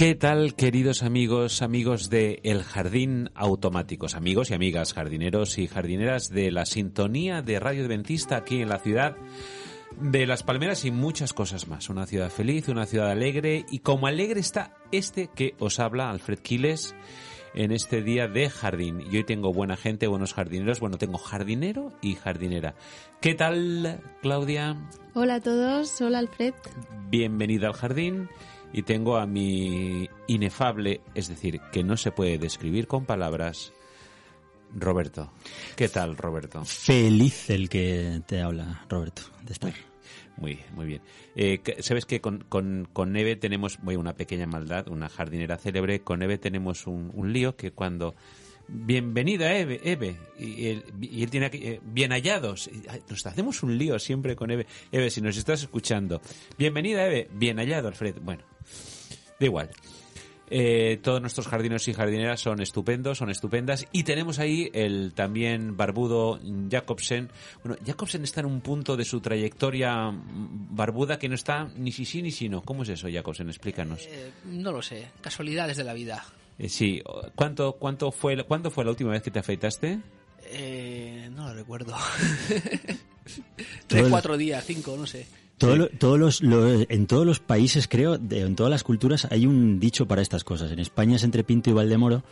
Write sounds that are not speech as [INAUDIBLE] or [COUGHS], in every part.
¿Qué tal, queridos amigos, amigos de El Jardín Automáticos, amigos y amigas jardineros y jardineras de la sintonía de Radio Adventista aquí en la ciudad de Las Palmeras y muchas cosas más? Una ciudad feliz, una ciudad alegre y como alegre está este que os habla, Alfred Quiles, en este día de jardín. Y hoy tengo buena gente, buenos jardineros. Bueno, tengo jardinero y jardinera. ¿Qué tal, Claudia? Hola a todos, hola Alfred. Bienvenida al jardín y tengo a mi inefable, es decir, que no se puede describir con palabras, Roberto. ¿Qué tal, Roberto? Feliz el que te habla, Roberto, de estar. Muy, muy bien. Eh, Sabes que con, con, con Neve tenemos una pequeña maldad, una jardinera célebre. Con Neve tenemos un, un lío que cuando bienvenida Eve, Eve. Y él, tiene que, eh, bien hallados. Nos hacemos un lío siempre con Eve. Eve, si nos estás escuchando. Bienvenida Eve, bien hallado Alfred. Bueno, da igual. Eh, todos nuestros jardineros y jardineras son estupendos, son estupendas. Y tenemos ahí el también barbudo Jacobsen. Bueno, Jacobsen está en un punto de su trayectoria barbuda que no está ni si sí ni si no. ¿Cómo es eso, Jacobsen? Explícanos. Eh, no lo sé. Casualidades de la vida. Eh, sí. ¿Cuánto, cuánto fue, ¿Cuándo fue la última vez que te afeitaste? Eh, no lo recuerdo. [LAUGHS] Tres, cuatro días, cinco, no sé. Todo lo, todos los, lo, en todos los países, creo, de, en todas las culturas, hay un dicho para estas cosas. En España es entre Pinto y Valdemoro.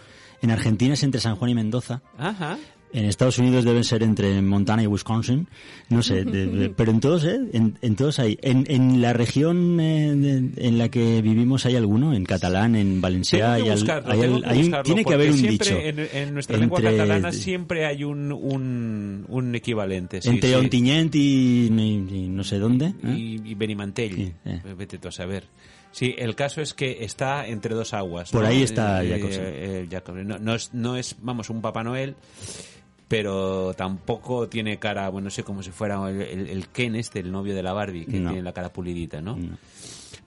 En Argentina es entre San Juan y Mendoza. Ajá. En Estados Unidos deben ser entre Montana y Wisconsin, no sé, de, de, [LAUGHS] pero en todos, ¿eh? En, en todos hay. En, en la región eh, de, en la que vivimos hay alguno, en catalán, en valenciano, hay, buscarlo, hay, hay, tiene que haber un dicho. En, en nuestra lengua catalana siempre hay un, un, un equivalente. sí, entre sí. Ontinyent y, y- y no sé dónde. ¿eh? y, y Benimantell. Sí, eh. Vete tú a saber. Sí, el caso es que está entre dos aguas. Por ¿no? ahí está Eh, Jacobsen. No, no es, no es, vamos, un Papá Noel, pero tampoco tiene cara, bueno, no sé, como si fuera el, el- el Ken este, el novio de la Barbie, que No. tiene la cara pulidita, ¿no? No.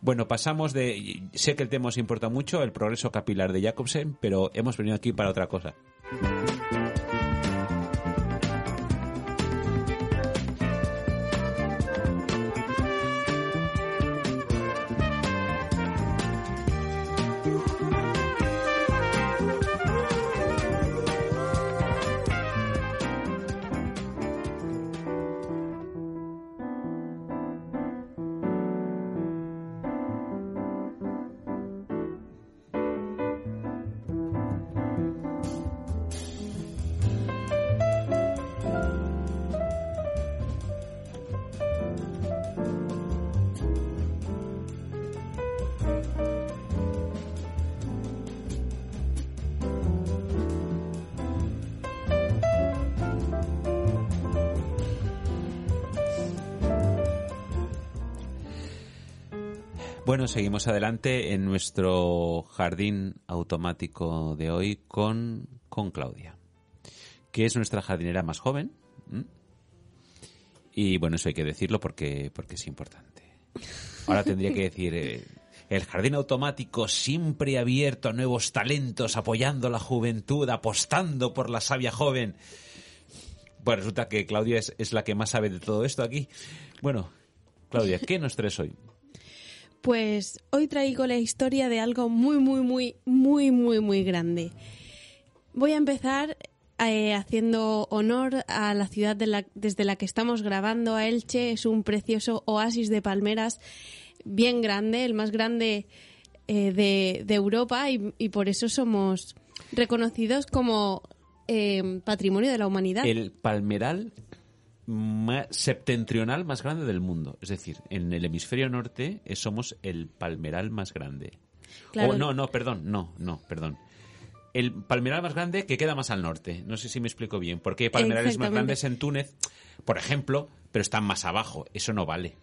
Bueno, pasamos de... Sé que el tema os importa mucho, el progreso capilar de Jacobsen, pero hemos venido aquí para otra cosa. Bueno, seguimos adelante en nuestro jardín automático de hoy con, con Claudia, que es nuestra jardinera más joven. Y bueno, eso hay que decirlo porque, porque es importante. Ahora tendría que decir, eh, el jardín automático siempre abierto a nuevos talentos, apoyando la juventud, apostando por la sabia joven. Pues resulta que Claudia es, es la que más sabe de todo esto aquí. Bueno, Claudia, ¿qué nos traes hoy? Pues hoy traigo la historia de algo muy, muy, muy, muy, muy, muy grande. Voy a empezar eh, haciendo honor a la ciudad desde la que estamos grabando, a Elche. Es un precioso oasis de palmeras bien grande, el más grande eh, de, Europa y, y por eso somos reconocidos como eh, patrimonio de la humanidad. El palmeral septentrional más grande del mundo. Es decir, en el hemisferio norte eh, somos el palmeral más grande. Claro. Oh, no, no, perdón, no, no, perdón. El palmeral más grande que queda más al norte. No sé si me explico bien. Porque hay palmerales más grandes en Túnez, por ejemplo, pero están más abajo. Eso no vale.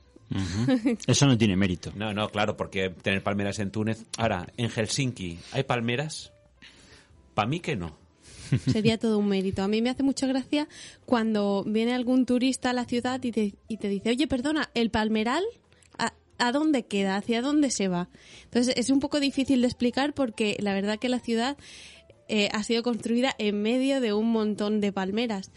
Eso no tiene mérito. No, no, claro, porque tener palmeras en Túnez. Ahora, en Helsinki, ¿hay palmeras? Para mí que no. Sería todo un mérito. A mí me hace mucha gracia cuando viene algún turista a la ciudad y te, y te dice, oye, perdona, ¿el palmeral a, dónde queda? ¿Hacia dónde se va? Entonces es un poco difícil de explicar porque la verdad que la ciudad eh, ha sido construida en medio de un montón de palmeras.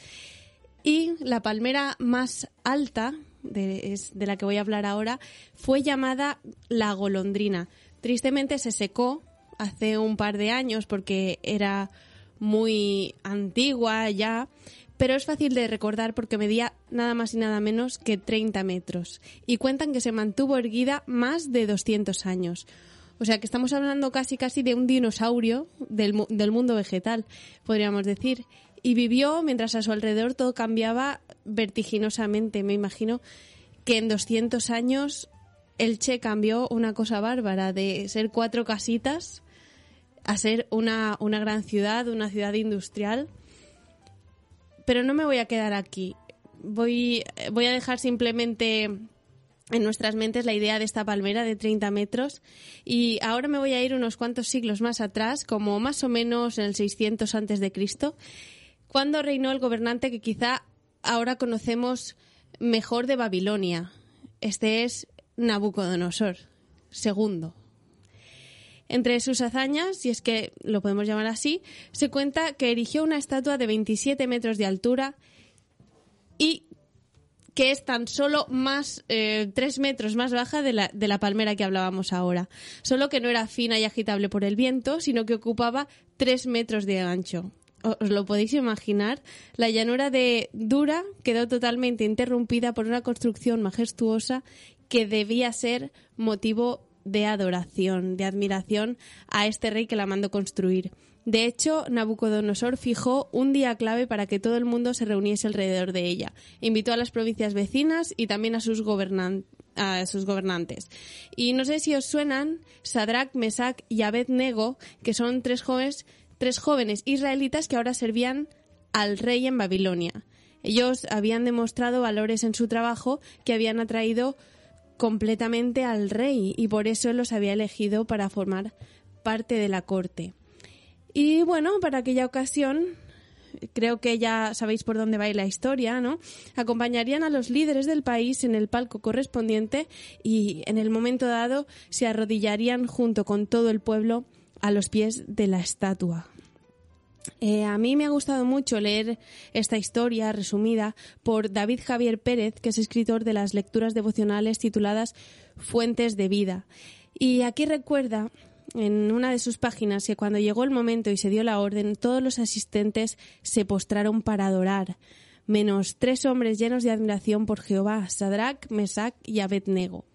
Y la palmera más alta, de, es de la que voy a hablar ahora, fue llamada la golondrina. Tristemente se secó hace un par de años porque era muy antigua ya, pero es fácil de recordar porque medía nada más y nada menos que 30 metros. Y cuentan que se mantuvo erguida más de 200 años. O sea que estamos hablando casi casi de un dinosaurio del, del mundo vegetal, podríamos decir. Y vivió mientras a su alrededor todo cambiaba vertiginosamente. Me imagino que en 200 años Elche cambió una cosa bárbara, de ser cuatro casitas a ser una, una gran ciudad, una ciudad industrial. Pero no me voy a quedar aquí. Voy, voy a dejar simplemente en nuestras mentes la idea de esta palmera de 30 metros y ahora me voy a ir unos cuantos siglos más atrás, como más o menos en el 600 antes de Cristo, cuando reinó el gobernante que quizá ahora conocemos mejor de Babilonia. Este es Nabucodonosor II. Entre sus hazañas, si es que lo podemos llamar así, se cuenta que erigió una estatua de 27 metros de altura y que es tan solo más eh, tres metros más baja de la, de la palmera que hablábamos ahora. Solo que no era fina y agitable por el viento, sino que ocupaba tres metros de ancho. ¿Os lo podéis imaginar? La llanura de Dura quedó totalmente interrumpida por una construcción majestuosa que debía ser motivo de adoración, de admiración a este rey que la mandó construir. De hecho, Nabucodonosor fijó un día clave para que todo el mundo se reuniese alrededor de ella. Invitó a las provincias vecinas y también a sus, gobernan- a sus gobernantes. Y no sé si os suenan Sadrach, Mesach y Abednego, que son tres jóvenes, tres jóvenes israelitas que ahora servían al rey en Babilonia. Ellos habían demostrado valores en su trabajo que habían atraído completamente al rey y por eso los había elegido para formar parte de la corte. Y bueno, para aquella ocasión, creo que ya sabéis por dónde va la historia, ¿no? Acompañarían a los líderes del país en el palco correspondiente y en el momento dado se arrodillarían junto con todo el pueblo a los pies de la estatua. Eh, a mí me ha gustado mucho leer esta historia resumida por David Javier Pérez, que es escritor de las lecturas devocionales tituladas Fuentes de Vida. Y aquí recuerda en una de sus páginas que cuando llegó el momento y se dio la orden, todos los asistentes se postraron para adorar, menos tres hombres llenos de admiración por Jehová, Sadrach, Mesach y Abednego.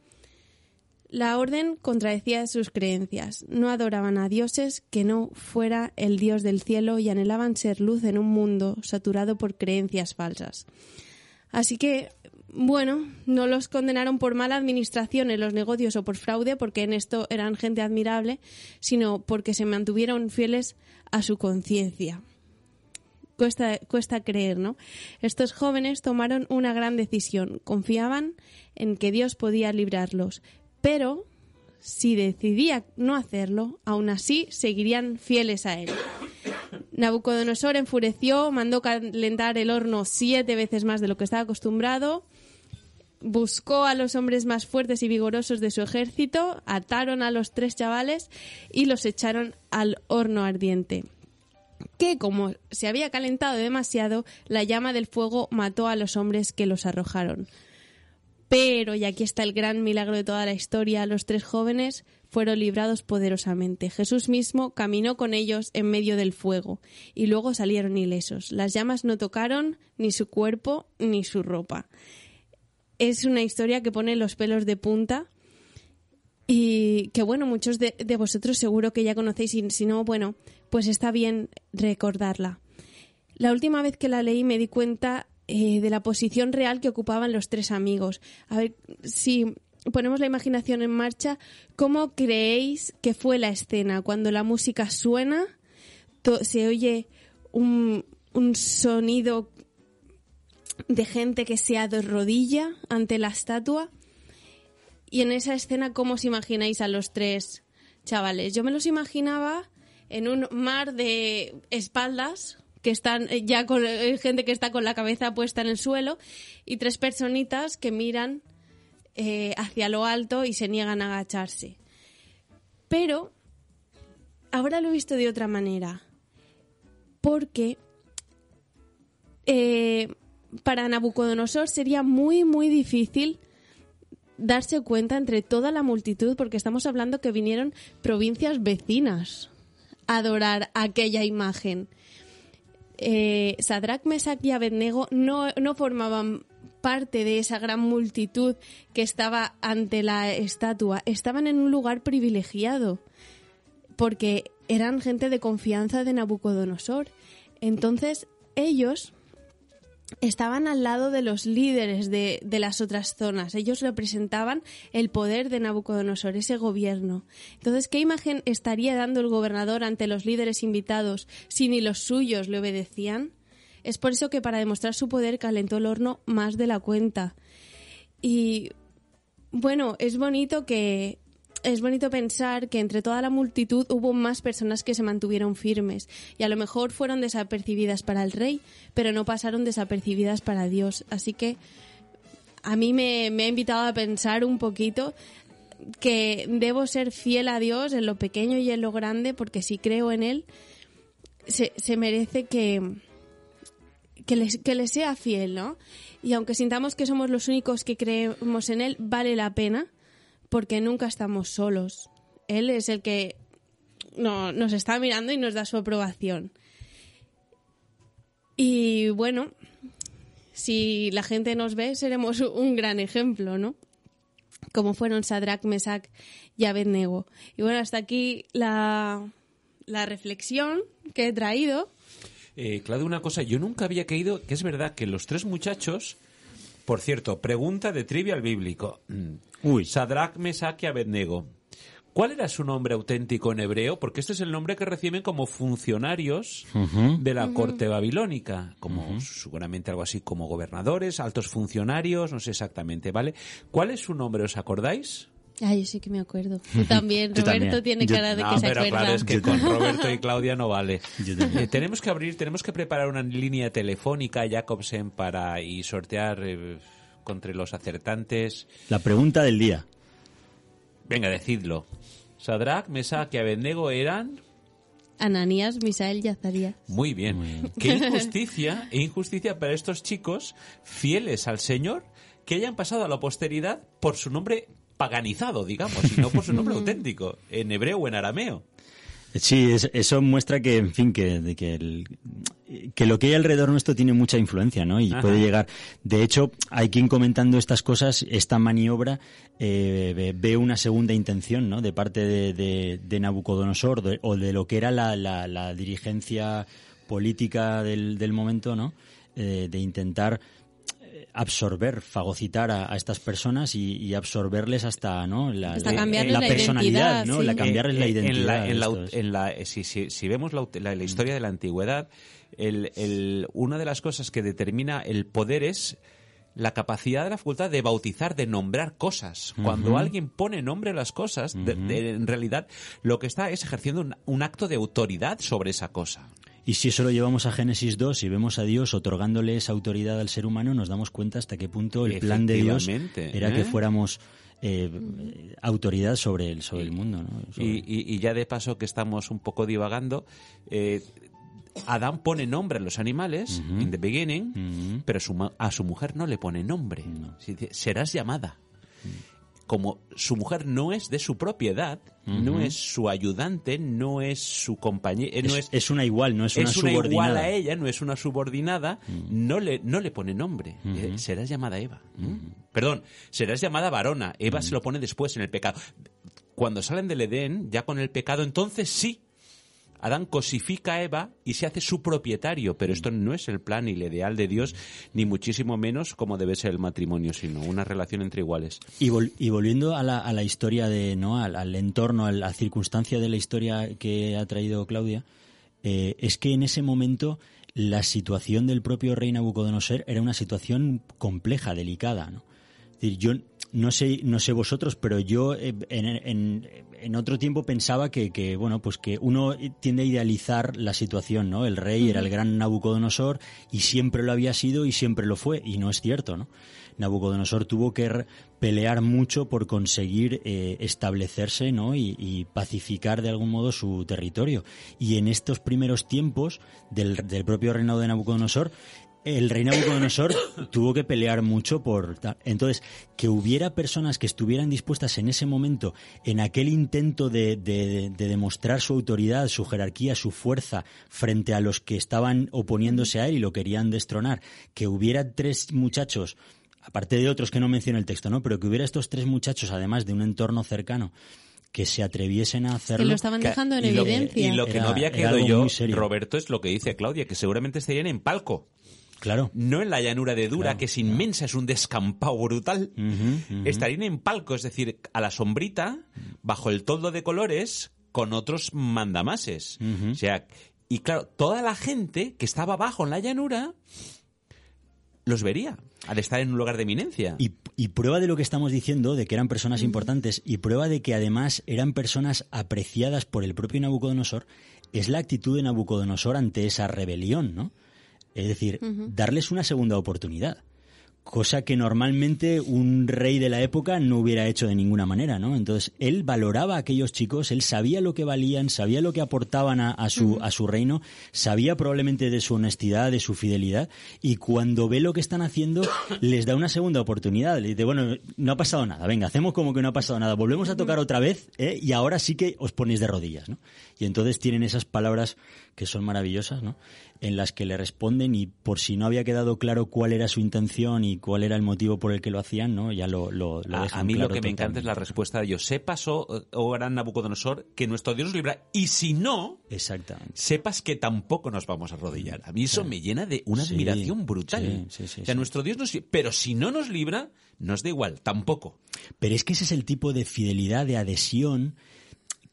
La orden contradecía sus creencias. No adoraban a dioses que no fuera el Dios del cielo y anhelaban ser luz en un mundo saturado por creencias falsas. Así que, bueno, no los condenaron por mala administración en los negocios o por fraude, porque en esto eran gente admirable, sino porque se mantuvieron fieles a su conciencia. Cuesta, cuesta creer, ¿no? Estos jóvenes tomaron una gran decisión. Confiaban en que Dios podía librarlos, pero si decidía no hacerlo, aún así seguirían fieles a él. Nabucodonosor enfureció, mandó calentar el horno siete veces más de lo que estaba acostumbrado, buscó a los hombres más fuertes y vigorosos de su ejército, ataron a los tres chavales y los echaron al horno ardiente. que como se había calentado demasiado, la llama del fuego mató a los hombres que los arrojaron. Pero, y aquí está el gran milagro de toda la historia, los tres jóvenes fueron librados poderosamente. Jesús mismo caminó con ellos en medio del fuego y luego salieron ilesos. Las llamas no tocaron ni su cuerpo ni su ropa. Es una historia que pone los pelos de punta y que bueno, muchos de, vosotros seguro que ya conocéis y si no, bueno, pues está bien recordarla. La última vez que la leí me di cuenta eh, de la posición real que ocupaban los tres amigos. A ver, si ponemos la imaginación en marcha, ¿cómo creéis que fue la escena? Cuando la música suena, se oye un, un sonido de gente que se arrodilla ante la estatua. Y en esa escena, ¿cómo os imagináis a los tres chavales? Yo me los imaginaba en un mar de espaldas que están eh, ya con eh, gente que está con la cabeza puesta en el suelo y tres personitas que miran eh, hacia lo alto y se niegan a agacharse. Pero ahora lo he visto de otra manera. Porque eh, para Nabucodonosor sería muy, muy difícil darse cuenta entre toda la multitud, porque estamos hablando que vinieron provincias vecinas a adorar aquella imagen. Eh, Sadrach, Mesach y Abednego no, no formaban parte de esa gran multitud que estaba ante la estatua, estaban en un lugar privilegiado, porque eran gente de confianza de Nabucodonosor. Entonces, ellos estaban al lado de los líderes de, de, las otras zonas. Ellos representaban el poder de Nabucodonosor, ese gobierno. Entonces, ¿qué imagen estaría dando el gobernador ante los líderes invitados si ni los suyos le obedecían? Es por eso que para demostrar su poder calentó el horno más de la cuenta. Y bueno, es bonito que es bonito pensar que entre toda la multitud hubo más personas que se mantuvieron firmes y a lo mejor fueron desapercibidas para el rey, pero no pasaron desapercibidas para Dios. Así que a mí me, me ha invitado a pensar un poquito que debo ser fiel a Dios en lo pequeño y en lo grande, porque si creo en Él, se, se merece que, que, le, que le sea fiel, ¿no? Y aunque sintamos que somos los únicos que creemos en Él, vale la pena porque nunca estamos solos. Él es el que no, nos está mirando y nos da su aprobación. Y bueno, si la gente nos ve, seremos [LAUGHS] un gran ejemplo, ¿no? Como fueron Sadrach, Mesach y Abednego. Y bueno, hasta aquí la, la reflexión que he traído. Eh, Claudio, una cosa, yo nunca había caído, que es verdad que los tres muchachos, por cierto, pregunta de trivial bíblico. Uy. Sadrach, Mesach y Abednego. ¿Cuál era su nombre auténtico en hebreo? Porque este es el nombre que reciben como funcionarios de la corte babilónica, como seguramente algo así como gobernadores, altos funcionarios, no sé exactamente, ¿vale? ¿Cuál es su nombre? ¿Os acordáis? Ay, yo sí que me acuerdo. Tú [LAUGHS] también, Yo Roberto también. tiene Yo- cara de No, que se pero acuerda. claro, es que Yo con también. Roberto y Claudia no vale. Yo también. Eh, tenemos que abrir, tenemos que preparar una línea telefónica Jacobsen para y sortear eh, entre los acertantes. La pregunta del día. Venga, decidlo. Sadrach, Mesach y Abednego eran Ananías, Misael y Azarías. muy bien. Qué [LAUGHS] injusticia, e injusticia para estos chicos fieles al Señor que hayan pasado a la posteridad por su nombre paganizado, digamos, y no por su nombre [LAUGHS] auténtico, en hebreo o en arameo. Sí, es- eso muestra que, en fin, que, de que, el- que lo que hay alrededor nuestro tiene mucha influencia, ¿no? Y Ajá. puede llegar. De hecho, hay quien comentando estas cosas, esta maniobra, eh, ve, una segunda intención, ¿no? De parte de, de- de Nabucodonosor de- o de lo que era la, la- la dirigencia política del, del momento, ¿no? Eh, de intentar absorber, fagocitar a, a estas personas y, y absorberles hasta, ¿no? La, Hasta la- cambiarles la la personalidad, ¿no? sí. La cambiarles la Eh, eh, identidad. En la, en la- en la- eh, si, si- si vemos la, la- la historia de la antigüedad, el- el- una de las cosas que determina el poder es la capacidad de la facultad de bautizar, de nombrar cosas. Cuando alguien pone nombre a las cosas, de- de- en realidad lo que está es ejerciendo un, un acto de autoridad sobre esa cosa. Y si eso lo llevamos a Génesis 2 y vemos a Dios otorgándole esa autoridad al ser humano, nos damos cuenta hasta qué punto el plan de Dios era ¿eh? que fuéramos eh, autoridad sobre el, sobre el mundo. ¿no? Sobre- Y, y- y ya de paso que estamos un poco divagando, eh, Adán pone nombre a los animales, in the beginning, pero su a su mujer no le pone nombre. Serás llamada. Como su mujer no es de su propiedad, no es su ayudante, no es su compañera, no Es, es, es una igual, no es una es una subordinada. igual a ella, no es una subordinada, no, le, no le pone nombre. Eh, serás llamada Eva. ¿Mm? Perdón, serás llamada varona. Eva se lo pone después en el pecado. Cuando salen del Edén, ya con el pecado, entonces sí. Adán cosifica a Eva y se hace su propietario, pero esto no es el plan ni el ideal de Dios, ni muchísimo menos como debe ser el matrimonio, sino una relación entre iguales. Y, vol- y volviendo a la, historia de, ¿no? Al, al entorno, a la circunstancia de la historia que ha traído Claudia, eh, es que en ese momento la situación del propio rey Nabucodonosor era una situación compleja, delicada, ¿no? Es decir, yo no sé, no sé vosotros, pero yo eh, en, en- en otro tiempo pensaba que, que, bueno, pues que uno tiende a idealizar la situación, ¿no? El rey era el gran Nabucodonosor y siempre lo había sido y siempre lo fue, y no es cierto, ¿no? Nabucodonosor tuvo que pelear mucho por conseguir eh, establecerse, ¿no? Y, y pacificar de algún modo su territorio. Y en estos primeros tiempos del, del propio reinado de Nabucodonosor, el rey Nabucodonosor [COUGHS] tuvo que pelear mucho por entonces que hubiera personas que estuvieran dispuestas en ese momento en aquel intento de, de- de demostrar su autoridad su jerarquía su fuerza frente a los que estaban oponiéndose a él y lo querían destronar que hubiera tres muchachos aparte de otros que no menciona el texto no pero que hubiera estos tres muchachos además de un entorno cercano que se atreviesen a Que hacerlo lo estaban Que- dejando en y lo, evidencia. y lo que Era- no había quedado yo, muy serio. Roberto, es lo que dice Claudia, que seguramente estarían en palco. Claro No en la llanura de Dura, Claro, que es inmensa, es un descampado brutal. Ujú. Estarían en palco, es decir, a la sombrita, bajo el toldo de colores, con otros mandamases. O sea, y claro, toda la gente que estaba abajo en la llanura los vería al estar en un lugar de eminencia. Y, y prueba de lo que estamos diciendo, de que eran personas importantes, y prueba de que además eran personas apreciadas por el propio Nabucodonosor, es la actitud de Nabucodonosor ante esa rebelión, ¿no? Es decir, darles una segunda oportunidad. Cosa que normalmente un rey de la época no hubiera hecho de ninguna manera, ¿no? Entonces, él valoraba a aquellos chicos, él sabía lo que valían, sabía lo que aportaban a, a su, a su reino, sabía probablemente de su honestidad, de su fidelidad, y cuando ve lo que están haciendo, [COUGHS] les da una segunda oportunidad. Le dice, bueno, no ha pasado nada, venga, hacemos como que no ha pasado nada, volvemos a tocar otra vez, ¿eh? y ahora sí que os ponéis de rodillas, ¿no? Y entonces tienen esas palabras que son maravillosas, ¿no? En las que le responden y por si no había quedado claro cuál era su intención y cuál era el motivo por el que lo hacían, ¿no? Ya lo, lo, lo a, dejan a mí claro lo que me encanta es la respuesta de ellos. Sepas, oh, oh gran Nabucodonosor, que nuestro Dios nos libra. Y si no, Exactamente. sepas que tampoco nos vamos a arrodillar. A mí eso me llena de una Sí, admiración brutal. sí, sí, o sea, nuestro Dios nos... Pero si no nos libra, nos da igual, tampoco. Pero es que ese es el tipo de fidelidad, de adhesión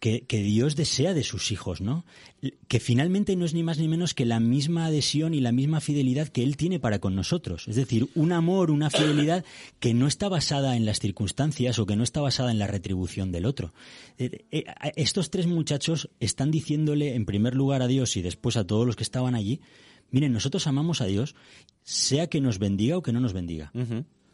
que, que Dios desea de sus hijos, ¿no? Que finalmente no es ni más ni menos que la misma adhesión y la misma fidelidad que Él tiene para con nosotros. Es decir, un amor, una fidelidad que no está basada en las circunstancias o que no está basada en la retribución del otro. Eh, eh, Estos tres muchachos están diciéndole en primer lugar a Dios y después a todos los que estaban allí, miren, nosotros amamos a Dios, sea que nos bendiga o que no nos bendiga.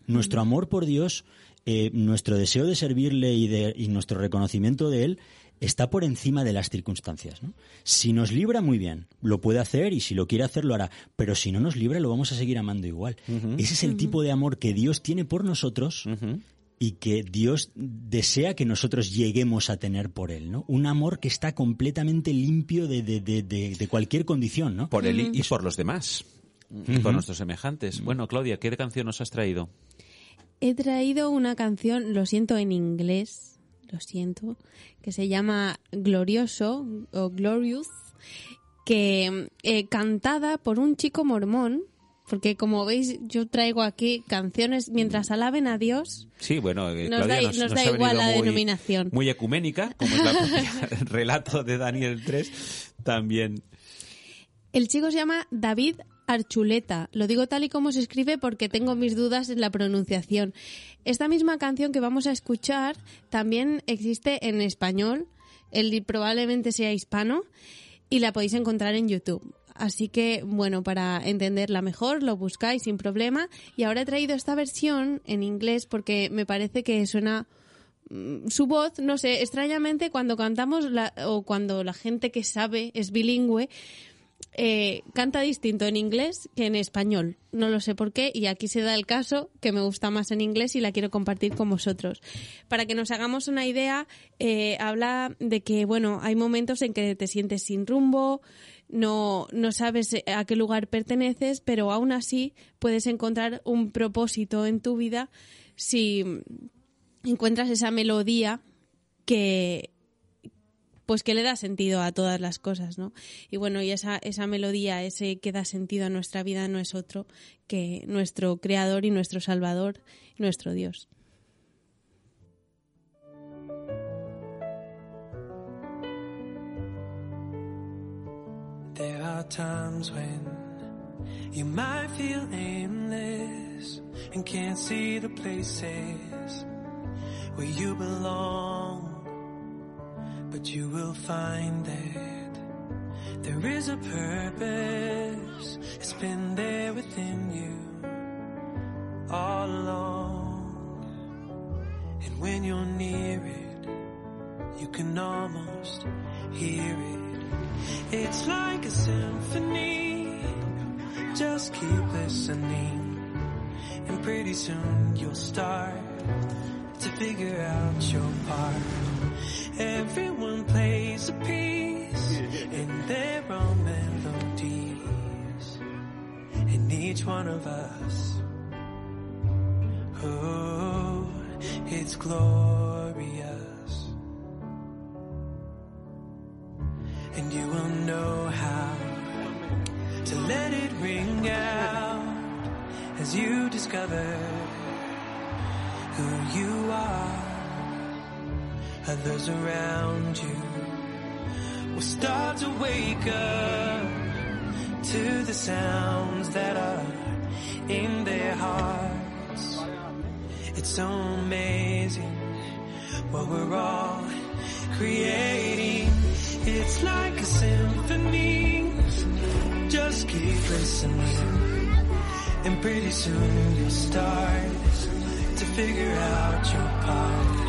Nuestro amor por Dios, eh, nuestro deseo de servirle y, de, y nuestro reconocimiento de Él está por encima de las circunstancias. ¿no? Si nos libra, muy bien, lo puede hacer y si lo quiere hacer, lo hará. Pero si no nos libra, lo vamos a seguir amando igual. Ese es el tipo de amor que Dios tiene por nosotros y que Dios desea que nosotros lleguemos a tener por Él. ¿no? Un amor que está completamente limpio de, de- de- de- de cualquier condición. ¿no? Por él y, y por los demás. Y por nuestros semejantes. Bueno, Claudia, ¿qué canción nos has traído? He traído una canción, lo siento en inglés, lo siento, que se llama Glorioso o Glorious, que eh, cantada por un chico mormón, porque como veis yo traigo aquí canciones mientras alaben a Dios. Sí, bueno, eh, Nos Claudia da- nos, da igual la muy- denominación. Muy ecuménica, como es la [LAUGHS] propia- el relato de Daniel 3, también. El chico se llama David Archuleta. Lo digo tal y como se escribe porque tengo mis dudas en la pronunciación. Esta misma canción que vamos a escuchar también existe en español. Él probablemente sea hispano y la podéis encontrar en YouTube. Así que, bueno, para entenderla mejor, lo buscáis sin problema. Y ahora he traído esta versión en inglés porque me parece que suena mm, su voz, no sé, extrañamente cuando cantamos la- o cuando la gente que sabe es bilingüe, eh, canta distinto en inglés que en español. No lo sé por qué y aquí se da el caso que me gusta más en inglés y la quiero compartir con vosotros. Para que nos hagamos una idea, eh, habla de que, bueno, hay momentos en que te sientes sin rumbo, no, no sabes a qué lugar perteneces, pero aún así puedes encontrar un propósito en tu vida si encuentras esa melodía que pues que le da sentido a todas las cosas, ¿no? Y bueno, y esa, esa melodía, ese que da sentido a nuestra vida no es otro que nuestro creador y nuestro salvador, nuestro Dios. There are times when you might feel aimless see the places belong. But you will find that there is a purpose. It's been there within you all along. And when you're near it, you can almost hear it. It's like a symphony. Just keep listening. And pretty soon you'll start to figure out your part. Everyone plays a piece in their own melodies. And each one of us, oh, it's glorious. And you will know how to let it ring out as you discover who you are. Others around you will start to wake up to the sounds that are in their hearts. It's so amazing what we're all creating. It's like a symphony. Just keep listening. And pretty soon you'll start to figure out your part.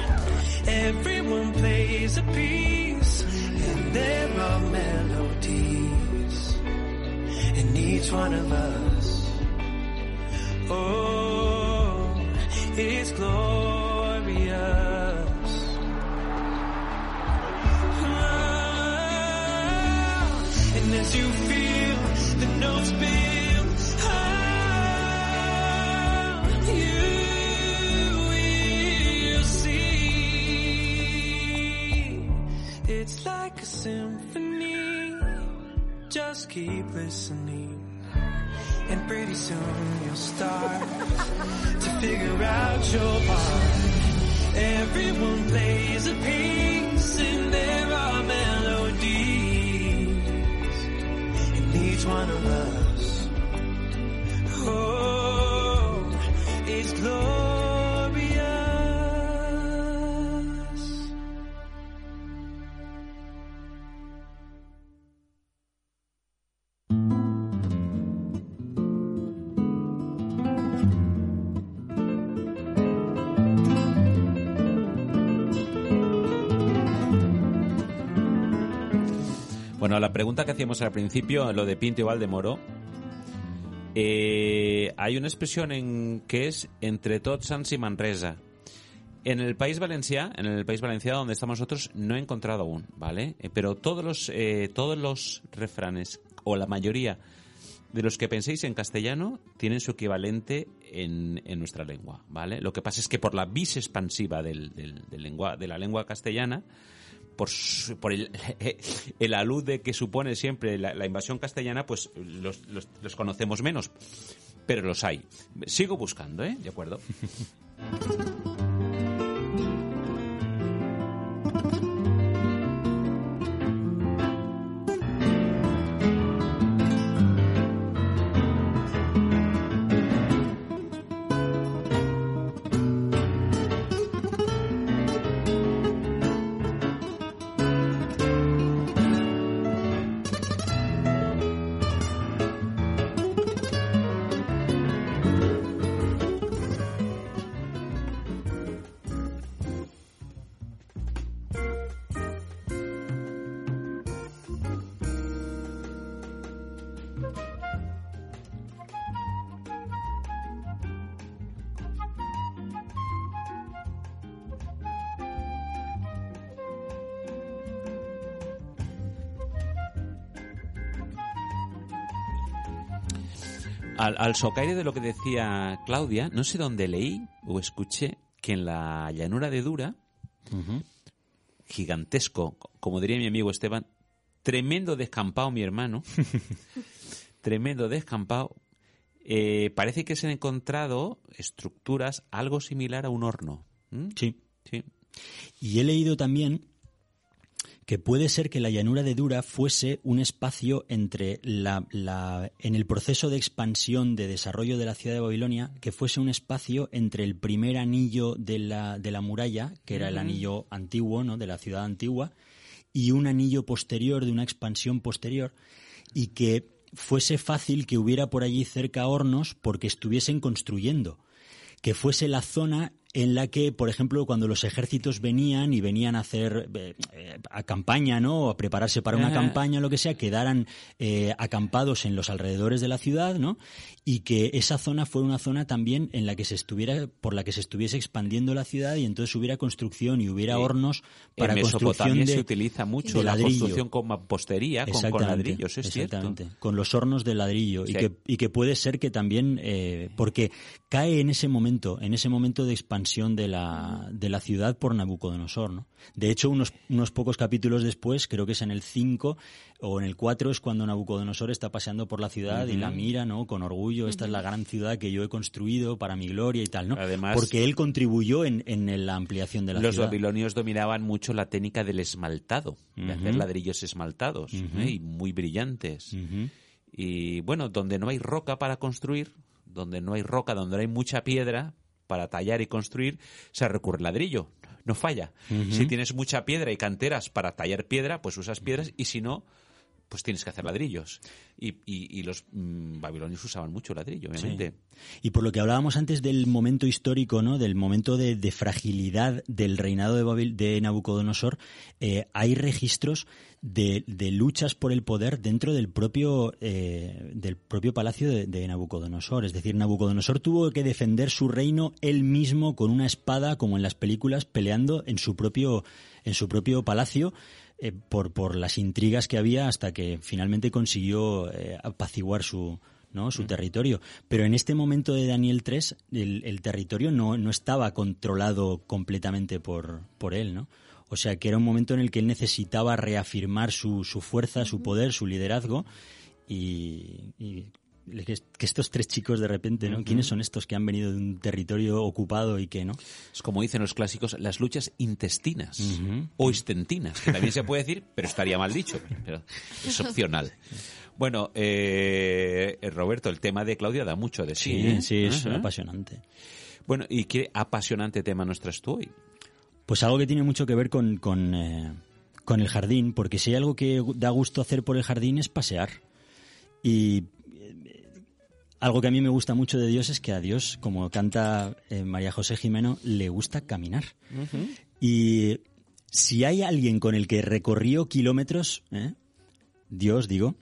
Everyone plays a piece and there are melodies in each one of us. Oh, it's glorious. Like a symphony. Just keep listening. And pretty soon you'll start to figure out your part. Everyone plays a piece and there are melodies in each one of us. Oh, it's glorious. La pregunta que hacíamos al principio, lo de Pinto y Valdemoro, eh, hay una expresión en que es entre tots Sants y Manresa. En el país valencià, en el país valenciano donde estamos nosotros, no he encontrado aún, ¿vale? Eh, pero todos los, eh, todos los refranes, o la mayoría de los que penséis en castellano, tienen su equivalente en, en nuestra lengua, ¿vale? Lo que pasa es que por la vis expansiva del, del- del lengua, de la lengua castellana, por, su- por el, [LAUGHS] el alude que supone siempre la, invasión castellana, pues los- los conocemos menos. Pero los hay. Sigo buscando, ¿eh? De acuerdo. [LAUGHS] al, al socaire de lo que decía Claudia, no sé dónde leí o escuché que en la llanura de Dura, gigantesco, como diría mi amigo Esteban, tremendo descampado mi hermano, [LAUGHS] tremendo descampado, eh, parece que se han encontrado estructuras algo similar a un horno. ¿Mm? Sí. Sí. Y he leído también que puede ser que la llanura de Dura fuese un espacio entre la, la- en el proceso de expansión de desarrollo de la ciudad de Babilonia, que fuese un espacio entre el primer anillo de la, de la muralla, que era el anillo antiguo, ¿no? de la ciudad antigua, y un anillo posterior de una expansión posterior, y que fuese fácil que hubiera por allí cerca hornos porque estuviesen construyendo que fuese la zona en la que, por ejemplo, cuando los ejércitos venían y venían a hacer eh, eh, a campaña, ¿no? O a prepararse para una campaña, lo que sea, quedaran eh, acampados en los alrededores de la ciudad, ¿no? Y que esa zona fuera una zona también en la que se estuviera, por la que se estuviese expandiendo la ciudad y entonces hubiera construcción y hubiera Sí. hornos para en construcción de, se utiliza mucho de la construcción con mampostería, con, ladrillos, es exactamente, cierto. con los hornos de ladrillo Sí. y, que, y que puede ser que también eh, porque cae en ese momento en ese momento de expansión de la, de la ciudad por Nabucodonosor ¿no? de hecho unos, unos pocos capítulos después creo que es en el 5 o en el 4 es cuando Nabucodonosor está paseando por la ciudad y la mira no con orgullo esta es la gran ciudad que yo he construido para mi gloria y tal no Además- porque él contribuyó en, en la ampliación de la Los ciudad babilonios dominaban mucho la técnica del esmaltado, de hacer ladrillos esmaltados. ¿eh? y muy brillantes. Y bueno, donde no hay roca para construir, donde no hay roca, donde no hay mucha piedra para tallar y construir, se recurre al ladrillo. No falla. Si tienes mucha piedra y canteras para tallar piedra, pues usas piedras y si no, pues tienes que hacer ladrillos. Y, y- y los mm, babilonios usaban mucho ladrillo, obviamente. Y por lo que hablábamos antes del momento histórico, ¿no? Del momento de, de fragilidad del reinado de, Babil- de Nabucodonosor, eh, hay registros de, de luchas por el poder dentro del propio eh, del propio palacio de, de Nabucodonosor. Es decir, Nabucodonosor tuvo que defender su reino él mismo con una espada, como en las películas, peleando en su propio en su propio palacio. Eh, por, por las intrigas que había hasta que finalmente consiguió eh, apaciguar su, ¿no? su territorio. Pero en este momento de Daniel 3, el, el territorio no, no estaba controlado completamente por, por él, ¿no? O sea que era un momento en el que él necesitaba reafirmar su, su fuerza, su poder, su liderazgo y, y que, estos tres chicos de repente, ¿no? ¿Quiénes son estos que han venido de un territorio ocupado y que no? Es como dicen los clásicos, las luchas intestinas o istentinas, que también se puede decir, pero estaría mal dicho, pero es opcional. Bueno, eh, Roberto, el tema de Claudia da mucho de sí. Sí, ¿eh? sí, es apasionante. Bueno, ¿y qué apasionante tema nos traes tú hoy? Pues algo que tiene mucho que ver con, con, eh, con el jardín, porque si hay algo que da gusto hacer por el jardín es pasear. Y algo que a mí me gusta mucho de Dios es que a Dios, como canta eh, María José Jimeno, le gusta caminar. Y si hay alguien con el que recorrió kilómetros, ¿eh? Dios, digo,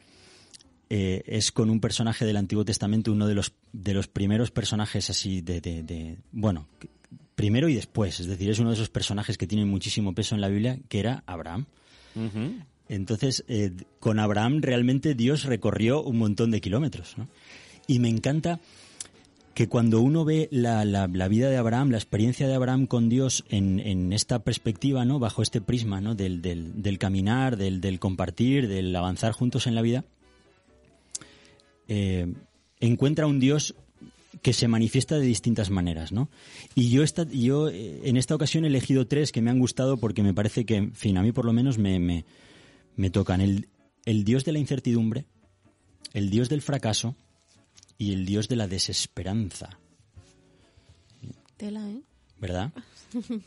eh, es con un personaje del Antiguo Testamento, uno de los, de los primeros personajes así de, de- de- bueno, primero y después, es decir, es uno de esos personajes que tienen muchísimo peso en la Biblia, que era Abraham. Entonces, eh, con Abraham realmente Dios recorrió un montón de kilómetros. ¿no? Y me encanta que cuando uno ve la, la- vida de Abraham, la experiencia de Abraham con Dios en, en esta perspectiva, ¿no? bajo este prisma ¿no? del, del- del caminar, del, del compartir, del avanzar juntos en la vida, eh, encuentra un Dios que se manifiesta de distintas maneras, ¿no? Y yo, esta, yo eh, en esta ocasión he elegido tres que me han gustado porque me parece que, en fin, a mí por lo menos me, me, me tocan. El, el Dios de la incertidumbre, el Dios del fracaso y el Dios de la desesperanza, Tela, ¿eh? ¿verdad? [LAUGHS]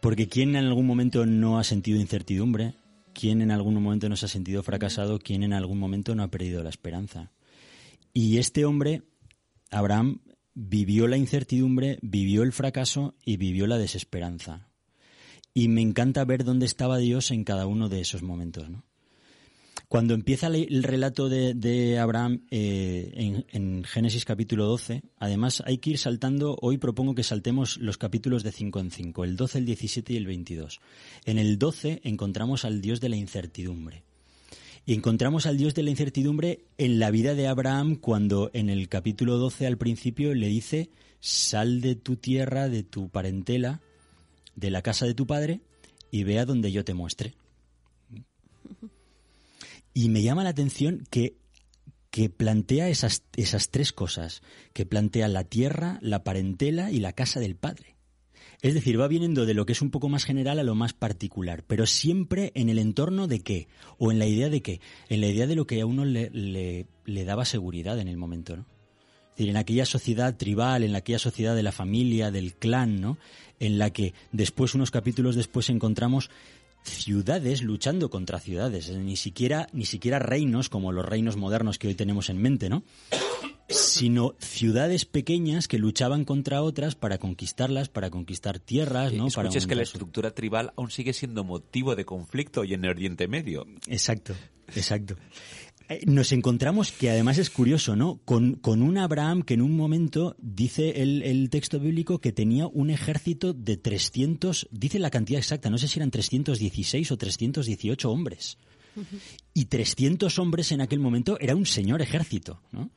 Porque ¿quién en algún momento no ha sentido incertidumbre? ¿Quién en algún momento no se ha sentido fracasado? ¿Quién en algún momento no ha perdido la esperanza? Y este hombre, Abraham, vivió la incertidumbre, vivió el fracaso y vivió la desesperanza. Y me encanta ver dónde estaba Dios en cada uno de esos momentos, ¿no? Cuando empieza el relato de, Abraham eh, en, en Génesis capítulo 12, además hay que ir saltando, hoy propongo que saltemos los capítulos de 5 en 5, el 12, el 17 y el 22. En el 12 encontramos al Dios de la incertidumbre. Y encontramos al Dios de la incertidumbre en la vida de Abraham cuando en el capítulo 12 al principio le dice, sal de tu tierra, de tu parentela, de la casa de tu padre y ve donde yo te muestre. Y me llama la atención que, que plantea esas, esas tres cosas, que plantea la tierra, la parentela y la casa del padre. Es decir, va viniendo de lo que es un poco más general a lo más particular, pero siempre en el entorno de qué, o en la idea de qué, en la idea de lo que a uno le, le- le daba seguridad en el momento, ¿no? Es decir, en aquella sociedad tribal, en aquella sociedad de la familia, del clan, ¿no? En la que después, unos capítulos después, encontramos ciudades luchando contra ciudades, eh, ni siquiera, ni siquiera reinos como los reinos modernos que hoy tenemos en mente, ¿no? sino ciudades pequeñas que luchaban contra otras para conquistarlas, para conquistar tierras, ¿no? Para que la estructura tribal aún sigue siendo motivo de conflicto hoy en el Oriente Medio. Exacto, exacto. Nos encontramos que además es curioso, ¿no? Con, con un Abraham que en un momento dice el, el texto bíblico que tenía un ejército de 300, dice la cantidad exacta, no sé si eran 316 o 318 hombres. Y 300 hombres en aquel momento era un señor ejército, ¿no?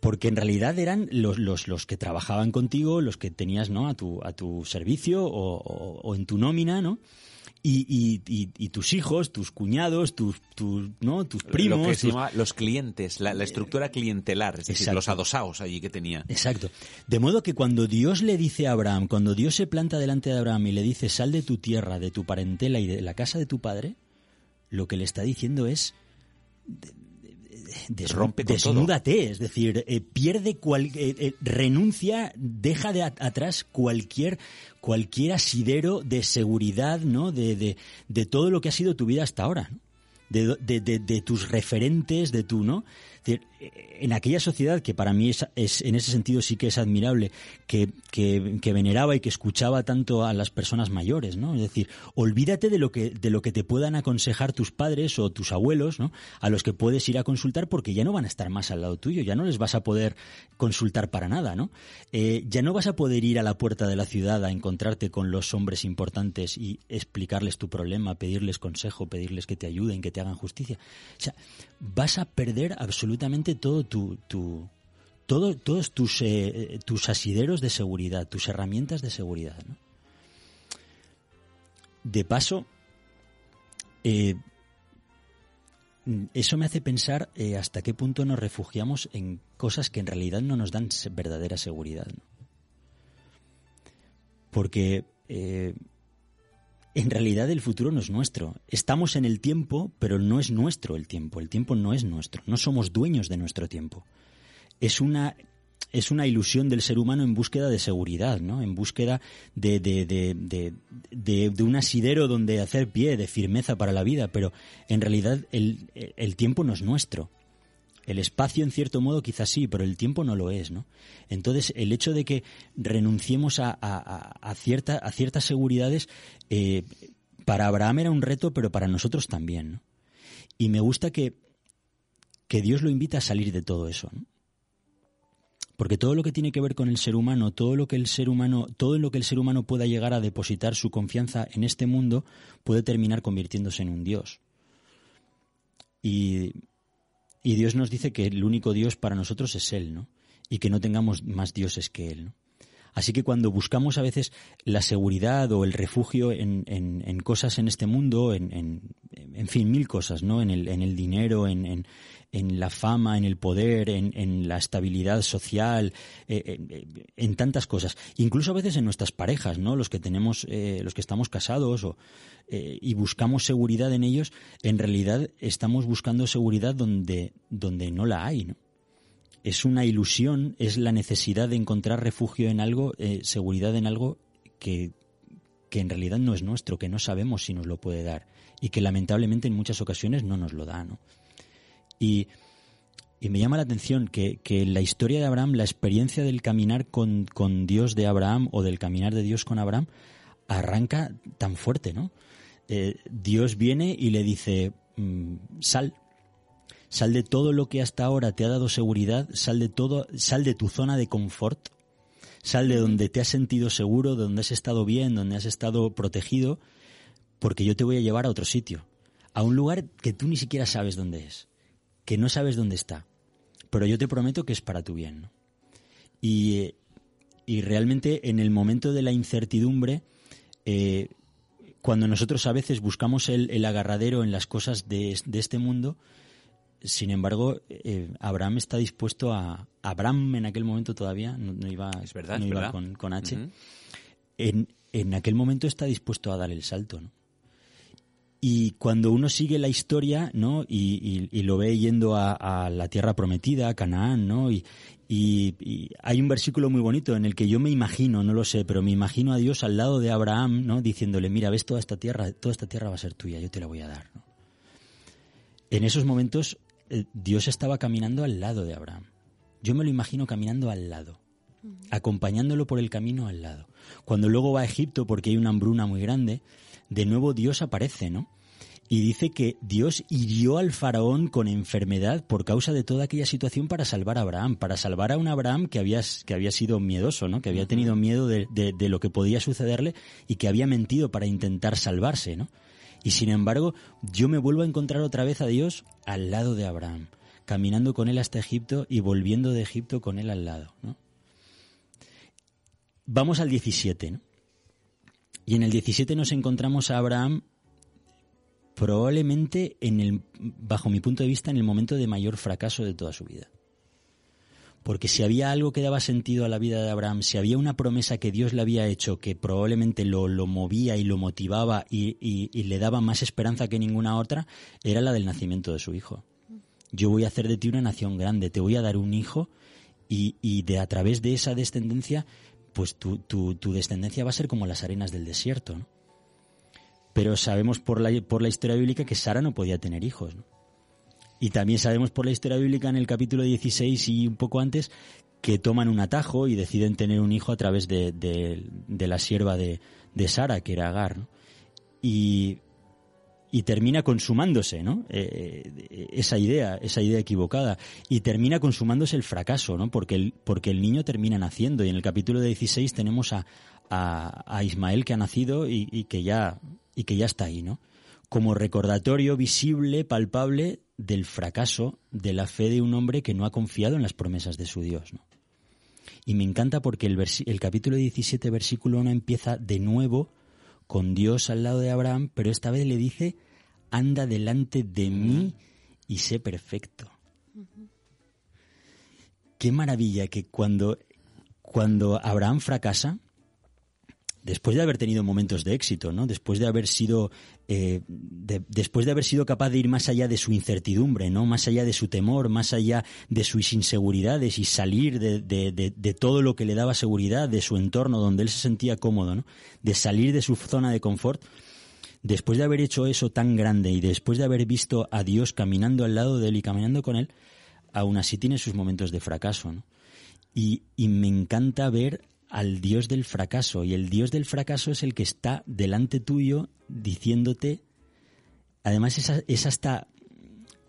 Porque en realidad eran los, los, los que trabajaban contigo, los que tenías ¿no? a, tu, a tu servicio o, o- o en tu nómina, ¿no? Y, y, y- y tus hijos, tus cuñados, tus, tus, ¿no? tus primos. Lo que se tus- llama los clientes, la, la estructura clientelar, es decir, los adosados allí que tenía. Exacto. De modo que cuando Dios le dice a Abraham, cuando Dios se planta delante de Abraham y le dice, sal de tu tierra, de tu parentela y de la casa de tu padre, lo que le está diciendo es, des- Rompe con todo. desnúdate, es decir, eh, pierde cual, eh, eh, renuncia, deja de at- atrás cualquier cualquier asidero de seguridad, ¿no? De, de, de todo lo que ha sido tu vida hasta ahora, ¿no? de, do- de- de- de tus referentes, de tu, ¿no? Decir, en aquella sociedad que para mí es, es- en ese sentido sí que es admirable, que, que, que veneraba y que escuchaba tanto a las personas mayores, ¿no? Es decir, olvídate de lo que, de lo que te puedan aconsejar tus padres o tus abuelos, ¿no? A los que puedes ir a consultar porque ya no van a estar más al lado tuyo, ya no les vas a poder consultar para nada, ¿no? Eh, ya no vas a poder ir a la puerta de la ciudad a encontrarte con los hombres importantes y explicarles tu problema, pedirles consejo, pedirles que te ayuden, que te hagan justicia. O sea, vas a perder absolutamente todo tu, tu todo, todos tus, eh, tus asideros de seguridad, tus herramientas de seguridad. De paso, eh, eso me hace pensar eh, hasta qué punto nos refugiamos en cosas que en realidad no nos dan verdadera seguridad. Porque eh, en realidad el futuro no es nuestro. Estamos en el tiempo, pero no es nuestro el tiempo. El tiempo no es nuestro. No somos dueños de nuestro tiempo. Es una es una ilusión del ser humano en búsqueda de seguridad, ¿no? En búsqueda de, de, de, de, un asidero donde hacer pie, de firmeza para la vida, pero en realidad el, el tiempo no es nuestro. El espacio, en cierto modo, quizás sí, pero el tiempo no lo es, ¿no? Entonces, el hecho de que renunciemos a, a- a- cierta- a ciertas seguridades, eh, para Abraham era un reto, pero para nosotros también, ¿no? Y me gusta que, que Dios lo invita a salir de todo eso, ¿no? Porque todo lo que tiene que ver con el ser humano, todo lo que el ser humano, todo lo que el ser humano pueda llegar a depositar su confianza en este mundo, puede terminar convirtiéndose en un Dios. Y, y Dios nos dice que el único Dios para nosotros es Él, ¿no? Y que no tengamos más dioses que Él, ¿no? Así que cuando buscamos a veces la seguridad o el refugio en, en- en cosas en este mundo, en, en, fin, mil cosas, ¿no? En el, en el dinero, en, en, la fama, en el poder, en, en la estabilidad social, eh, en, en tantas cosas. Incluso a veces en nuestras parejas, ¿no? Los que tenemos, eh, los que estamos casados o, eh, y buscamos seguridad en ellos, en realidad estamos buscando seguridad donde, donde no la hay, ¿no? es una ilusión, es la necesidad de encontrar refugio en algo, eh, seguridad en algo que, que en realidad no es nuestro, que no sabemos si nos lo puede dar y que lamentablemente en muchas ocasiones no nos lo da. ¿no? Y, y me llama la atención que, que en la historia de Abraham, la experiencia del caminar con, con Dios de Abraham o del caminar de Dios con Abraham arranca tan fuerte, ¿no? Eh, Dios viene y le dice, mm, sal, Sal de todo lo que hasta ahora te ha dado seguridad, sal de todo, sal de tu zona de confort, sal de donde te has sentido seguro, de donde has estado bien, donde has estado protegido, porque yo te voy a llevar a otro sitio, a un lugar que tú ni siquiera sabes dónde es, que no sabes dónde está, pero yo te prometo que es para tu bien. ¿no? Y, y realmente en el momento de la incertidumbre, eh, cuando nosotros a veces buscamos el, el agarradero en las cosas de, de este mundo, sin embargo, eh, Abraham está dispuesto a... Abraham en aquel momento todavía, no, no iba, Es verdad, no es iba verdad. Con, con H, en, en aquel momento está dispuesto a dar el salto, ¿no? Y cuando uno sigue la historia, ¿no? Y, y- y lo ve yendo a, a la tierra prometida, a Canaán, ¿no? Y, hay un versículo muy bonito en el que yo me imagino, no lo sé, pero me imagino a Dios al lado de Abraham, ¿no? Diciéndole, mira, ves toda esta tierra, toda esta tierra va a ser tuya, yo te la voy a dar, ¿no? En esos momentos, eh, Dios estaba caminando al lado de Abraham. Yo me lo imagino caminando al lado acompañándolo por el camino al lado. Cuando luego va a Egipto porque hay una hambruna muy grande, de nuevo Dios aparece, ¿no? Y dice que Dios hirió al faraón con enfermedad por causa de toda aquella situación para salvar a Abraham, para salvar a un Abraham que había, que había sido miedoso, ¿no? Que había tenido miedo de, de- de lo que podía sucederle y que había mentido para intentar salvarse, ¿no? Y sin embargo, yo me vuelvo a encontrar otra vez a Dios al lado de Abraham, caminando con él hasta Egipto y volviendo de Egipto con él al lado, ¿no? Vamos al 17, ¿no? Y en el 17 nos encontramos a Abraham probablemente en el bajo mi punto de vista en el momento de mayor fracaso de toda su vida. Porque si había algo que daba sentido a la vida de Abraham, si había una promesa que Dios le había hecho que probablemente lo, lo movía y lo motivaba y, y- le daba más esperanza que ninguna otra, era la del nacimiento de su hijo. Yo voy a hacer de ti una nación grande, te voy a dar un hijo y, y de a través de esa descendencia, pues tu, tu- tu descendencia va a ser como las arenas del desierto. ¿no? Pero sabemos por la, por la historia bíblica que Sara no podía tener hijos. Y también sabemos por la historia bíblica en el capítulo 16 y un poco antes que toman un atajo y deciden tener un hijo a través de, de- la sierva de, de Sara, que era Agar. Y, y termina consumándose, ¿no? Eh, eh, esa idea, esa idea equivocada. Y termina consumándose el fracaso, ¿no? Porque el, porque el niño termina naciendo. Y en el capítulo 16 tenemos a, a, a Ismael que ha nacido y, que ya, y que ya está ahí, ¿no? Como recordatorio visible, palpable del fracaso de la fe de un hombre que no ha confiado en las promesas de su Dios, ¿no? Y me encanta porque el, el capítulo 17, versículo 1 empieza de nuevo con Dios al lado de Abraham, pero esta vez le dice, anda delante de mí y sé perfecto. Qué maravilla que cuando, cuando Abraham fracasa, después de haber tenido momentos de éxito, ¿no? Después de haber sido, eh, de- después de haber sido capaz de ir más allá de su incertidumbre, ¿no? Más allá de su temor, más allá de sus inseguridades y salir de, de- todo lo que le daba seguridad, de su entorno donde él se sentía cómodo, ¿no? De salir de su zona de confort. Después de haber hecho eso tan grande y después de haber visto a Dios caminando al lado de él y caminando con él, aún así tiene sus momentos de fracaso, ¿no? Y me encanta ver al Dios del fracaso. Y el Dios del fracaso es el que está delante tuyo diciéndote. Además, es, es hasta.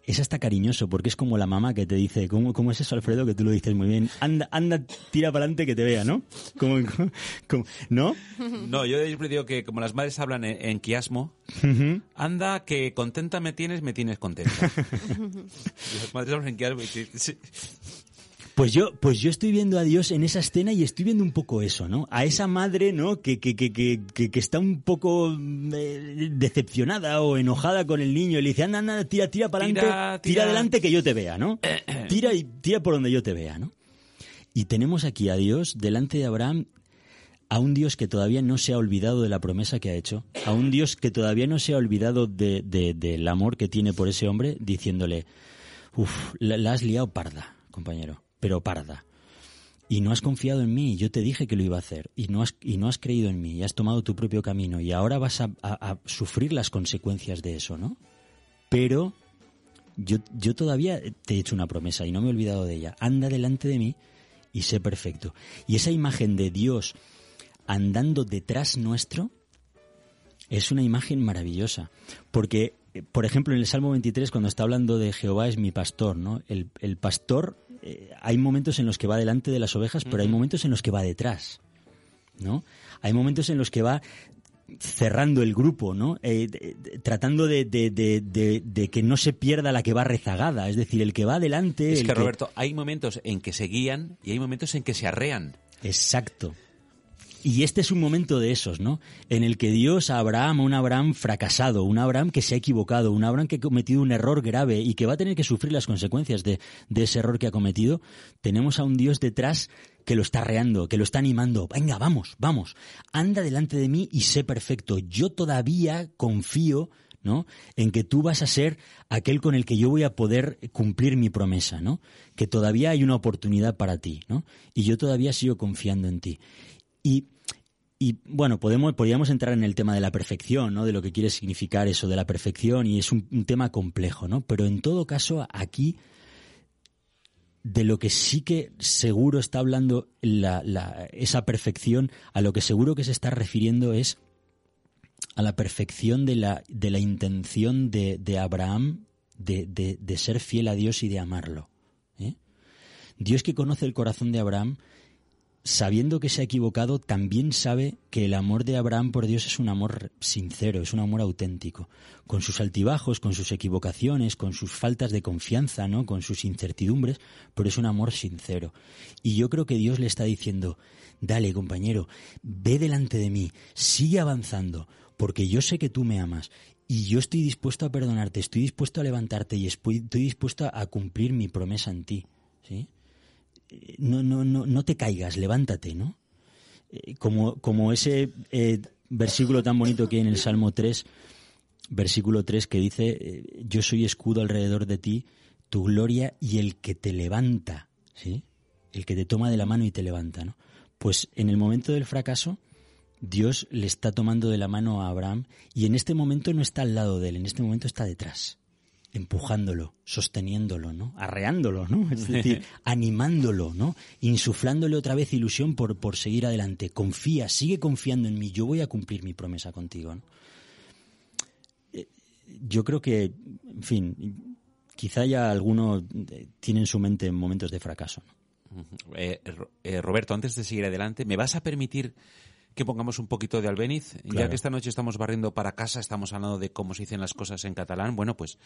Es hasta cariñoso, porque es como la mamá que te dice, ¿cómo, cómo es eso, Alfredo? Que tú lo dices muy bien. Anda, anda, tira para adelante que te vea, ¿no? Como, como- ¿No? No, yo siempre digo que como las madres hablan en, en quiasmo, anda que contenta me tienes, me tienes contenta. [LAUGHS] Las madres hablan en quiasmo. y sí. Pues yo, pues yo estoy viendo a Dios en esa escena y estoy viendo un poco eso, ¿no? A esa madre, ¿no? Que, que, que, que, que, está un poco eh, decepcionada o enojada con el niño y le dice, anda, anda, tira, tira para adelante, Tira, tira, tira. adelante que yo te vea, ¿no? [CLEARS THROAT] tira y tira por donde yo te vea, ¿no? Y tenemos aquí a Dios delante de Abraham, a un Dios que todavía no se ha olvidado de la promesa que ha hecho, a un Dios que todavía no se ha olvidado de, de- del amor que tiene por ese hombre, diciéndole, uff, la, la has liado parda, compañero, pero parda. Y no has confiado en mí, yo te dije que lo iba a hacer, y no has, y no has creído en mí, y has tomado tu propio camino, y ahora vas a, a- sufrir las consecuencias de eso, ¿no? Pero yo, yo todavía te he hecho una promesa y no me he olvidado de ella. Anda delante de mí y sé perfecto. Y esa imagen de Dios andando detrás nuestro es una imagen maravillosa. Porque, eh, por ejemplo, en el Salmo 23, cuando está hablando de Jehová es mi pastor, ¿no? El, el pastor, eh, hay momentos en los que va delante de las ovejas, pero hay momentos en los que va detrás, ¿no? Hay momentos en los que va cerrando el grupo, ¿no? Eh, de- tratando de, que no se pierda la que va rezagada, es decir, el que va adelante. Es que, Roberto, hay momentos en que se guían y hay momentos en que se arrean. Exacto. Y este es un momento de esos, ¿no? En el que Dios a Abraham, un Abraham fracasado, un Abraham que se ha equivocado, un Abraham que ha cometido un error grave y que va a tener que sufrir las consecuencias de, de ese error que ha cometido, tenemos a un Dios detrás que lo está reando, que lo está animando. Venga, vamos, vamos, anda delante de mí y sé perfecto. Yo todavía confío ¿no? En que tú vas a ser aquel con el que yo voy a poder cumplir mi promesa, ¿no? Que todavía hay una oportunidad para ti, ¿no? Y yo todavía sigo confiando en ti. Y, bueno, podemos, podríamos entrar en el tema de la perfección, ¿no? De lo que quiere significar eso de la perfección y es un, tema complejo, ¿no? Pero en todo caso, aquí de lo que sí que seguro está hablando la, la- esa perfección, a lo que seguro que se está refiriendo es a la perfección de la, de la intención de, de Abraham de, de- de ser fiel a Dios y de amarlo. ¿eh? Dios que conoce el corazón de Abraham, sabiendo que se ha equivocado, también sabe que el amor de Abraham por Dios es un amor sincero, es un amor auténtico, con sus altibajos, con sus equivocaciones, con sus faltas de confianza, ¿no? con sus incertidumbres, pero es un amor sincero. Y yo creo que Dios le está diciendo, dale compañero, ve delante de mí, sigue avanzando, porque yo sé que tú me amas y yo estoy dispuesto a perdonarte, estoy dispuesto a levantarte y estoy dispuesto a cumplir mi promesa en ti. ¿sí? Eh, No, no, no, no te caigas, levántate, ¿no? Eh, Como, como ese eh, versículo tan bonito que hay en el Salmo 3, versículo 3 que dice, yo soy escudo alrededor de ti, tu gloria y el que te levanta, ¿sí? El que te toma de la mano y te levanta, ¿no? Pues en el momento del fracaso, Dios le está tomando de la mano a Abraham y en este momento no está al lado de él, en este momento está detrás, empujándolo, sosteniéndolo, ¿no? Arreándolo, ¿no? Es decir, animándolo, ¿no? Insuflándole otra vez ilusión por, por seguir adelante. Confía, sigue confiando en mí, yo voy a cumplir mi promesa contigo, ¿no? Eh, Yo creo que, en fin, quizá ya alguno eh, tiene en su mente momentos de fracaso, ¿no? Eh, eh, Roberto, antes de seguir adelante, ¿me vas a permitir que pongamos un poquito de Albéniz? Ya que esta noche estamos barriendo para casa, estamos hablando de cómo se dicen las cosas en catalán. Bueno, pues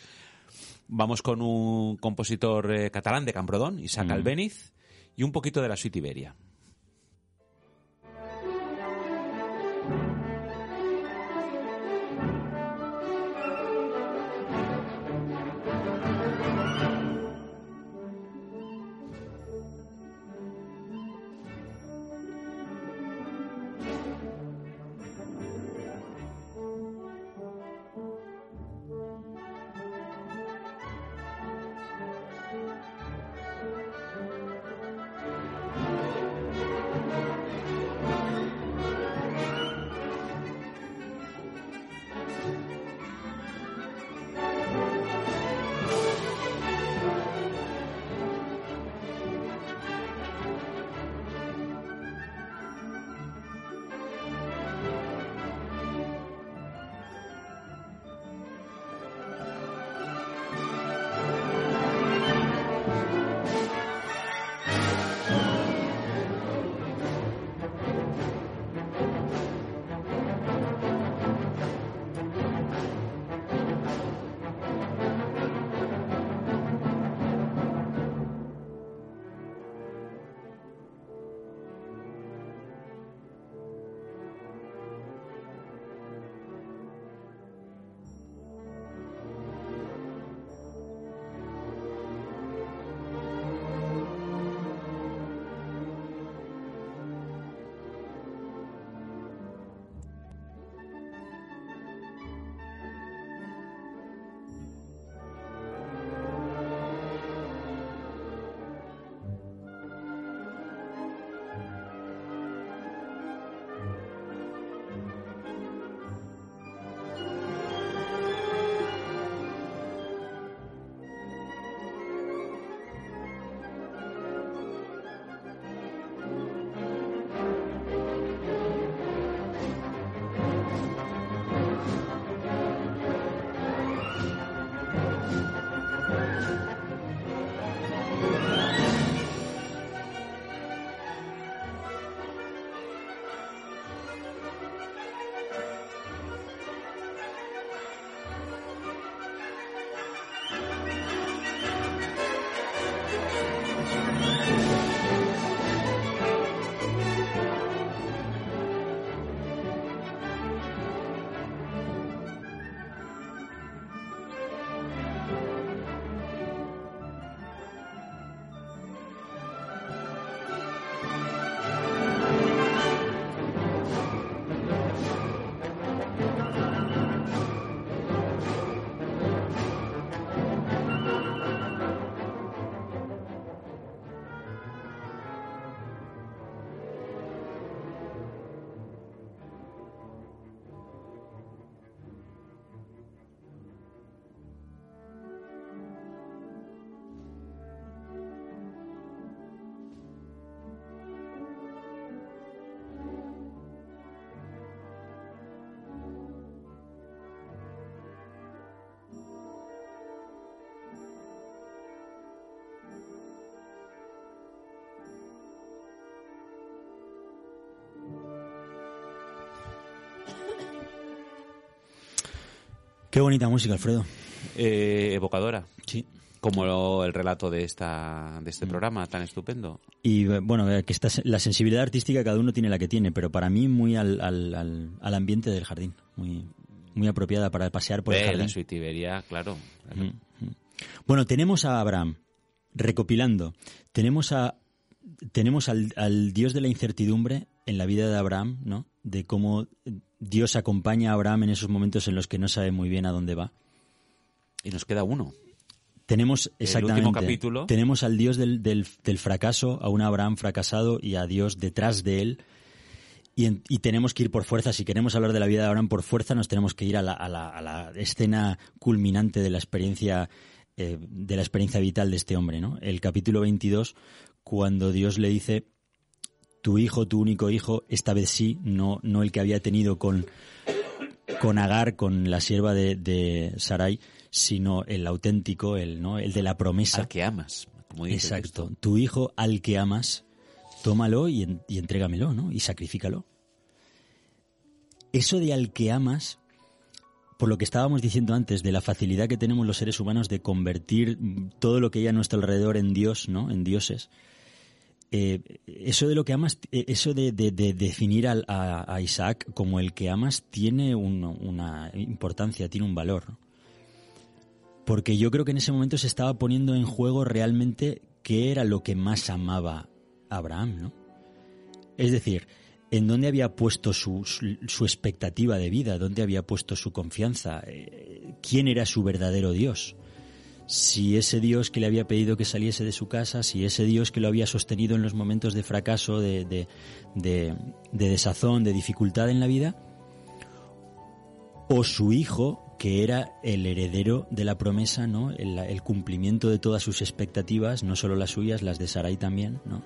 vamos con un compositor eh, catalán de Camprodón, Isaac Albéniz, y un poquito de la suite Iberia. Qué bonita música, Alfredo. Eh, evocadora. Sí. Como lo- el relato de esta de este Mm. programa tan estupendo. Y eh, bueno, eh, que esta, la sensibilidad artística cada uno tiene la que tiene, pero para mí muy al, al, al, al ambiente del jardín, muy, muy apropiada para pasear por el jardín. la suitibería, claro. claro. Mm, mm. Bueno, tenemos a Abraham, recopilando, tenemos a tenemos al, al Dios de la incertidumbre en la vida de Abraham, ¿no? De cómo Dios acompaña a Abraham en esos momentos en los que no sabe muy bien a dónde va. Y nos queda uno. Tenemos El exactamente. último capítulo. Tenemos al Dios del, del, del fracaso, a un Abraham fracasado y a Dios detrás de él. Y, en- y tenemos que ir por fuerza. Si queremos hablar de la vida de Abraham por fuerza, nos tenemos que ir a la, a la- a la escena culminante de la experiencia eh, de la experiencia vital de este hombre, ¿no? El capítulo 22, cuando Dios le dice tu hijo, tu único hijo, esta vez sí, no, no el que había tenido con, con Agar, con la sierva de, de Sarai, sino el auténtico, el, ¿no? el de la promesa. Al que amas. Como dice el Exacto. Tu hijo al que amas, tómalo y, en- y entrégamelo, ¿no? Y sacrifícalo. Eso de al que amas, por lo que estábamos diciendo antes, de la facilidad que tenemos los seres humanos de convertir todo lo que hay a nuestro alrededor en Dios, ¿no? En dioses. Eh, eso de lo que amas, eh, eso de, de- de definir a, Isaac como el que amas tiene un- una importancia, tiene un valor. Porque yo creo que en ese momento se estaba poniendo en juego realmente qué era lo que más amaba Abraham, ¿no? Es decir, en dónde había puesto su expectativa de vida, dónde había puesto su confianza, eh, quién era su verdadero Dios. Si ese Dios que le había pedido que saliese de su casa, si ese Dios que lo había sostenido en los momentos de fracaso, de, de, de- de desazón, de dificultad en la vida, o su hijo, que era el heredero de la promesa, ¿no? El, el cumplimiento de todas sus expectativas, no solo las suyas, las de Sarai también, ¿no?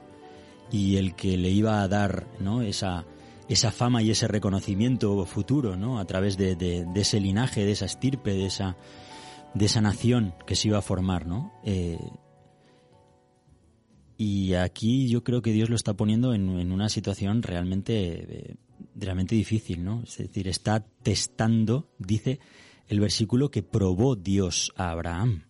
Y el que le iba a dar, ¿no? Esa, esa fama y ese reconocimiento futuro, ¿no? A través de, de- de ese linaje, de esa estirpe, de esa, de esa nación que se iba a formar, ¿no? Eh, y aquí yo creo que Dios lo está poniendo en, una situación realmente, eh, realmente difícil, ¿no? Es decir, está testando, dice el versículo, que probó Dios a Abraham.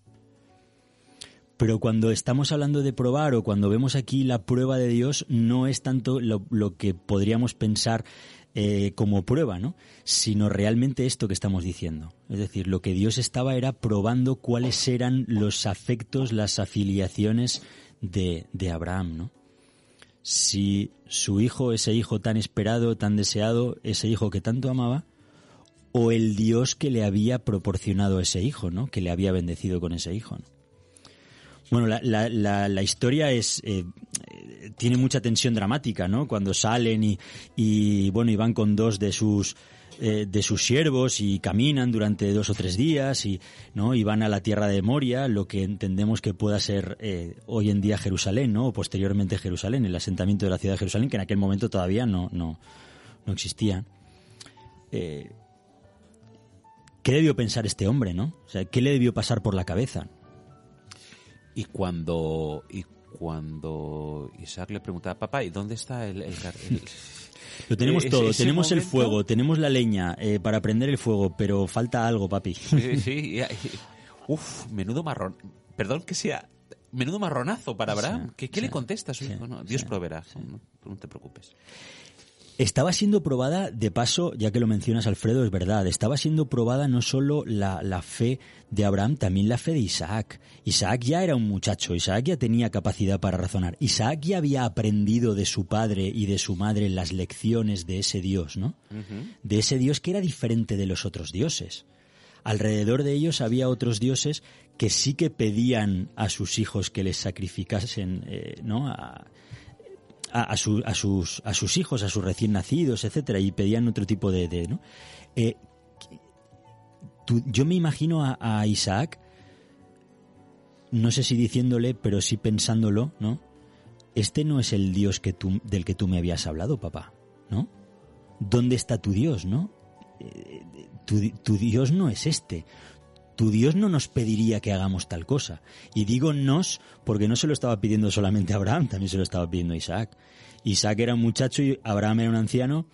Pero cuando estamos hablando de probar o cuando vemos aquí la prueba de Dios, no es tanto lo que podríamos pensar eh, como prueba, ¿no? Sino realmente esto que estamos diciendo. Es decir, lo que Dios estaba era probando cuáles eran los afectos, las afiliaciones de, de Abraham, ¿no? Si su hijo, ese hijo tan esperado, tan deseado, ese hijo que tanto amaba, o el Dios que le había proporcionado ese hijo, ¿no? Que le había bendecido con ese hijo. Bueno, la, la, la, historia es eh, tiene mucha tensión dramática, ¿no? Cuando salen y, y bueno y van con dos de sus eh, de sus siervos y caminan durante dos o tres días y no y van a la tierra de Moria, lo que entendemos que pueda ser eh, hoy en día Jerusalén, ¿no? O posteriormente Jerusalén, el asentamiento de la ciudad de Jerusalén, que en aquel momento todavía no no, no existía. ¿Qué debió pensar este hombre, no? O sea, ¿qué le debió pasar por la cabeza? Y cuando, y cuando Isaac le preguntaba, papá, ¿y dónde está el... el, car- [LAUGHS] el-" Lo tenemos Eh, todo, ese tenemos el fuego, tenemos la leña eh, para prender el fuego, pero falta algo, papi. Sí, sí, uf, menudo marrón. Perdón que sea... Menudo marronazo para Abraham. Sí, ¿Qué, qué le contesta a su sí, hijo? No, Dios proveerá. No, no te preocupes. Estaba siendo probada, de paso, ya que lo mencionas Alfredo, es verdad, estaba siendo probada no solo la, la fe de Abraham, también la fe de Isaac. Isaac ya era un muchacho, Isaac ya tenía capacidad para razonar, Isaac ya había aprendido de su padre y de su madre las lecciones de ese Dios, ¿no? De ese Dios que era diferente de los otros dioses. Alrededor de ellos había otros dioses que sí que pedían a sus hijos que les sacrificasen, eh, ¿no? A, a, a a sus, a sus hijos, a sus recién nacidos, etcétera, y pedían otro tipo de, de, ¿no? Eh, yo me imagino a, a Isaac, no sé si diciéndole, pero sí pensándolo, ¿no? Este no es el Dios que tú, del que tú me habías hablado, papá, ¿no? ¿Dónde está tu Dios, no? Eh, tu, tu Dios no es este. Tu Dios no nos pediría que hagamos tal cosa. Y digo nos porque no se lo estaba pidiendo solamente a Abraham, también se lo estaba pidiendo a Isaac. Isaac era un muchacho y Abraham era un anciano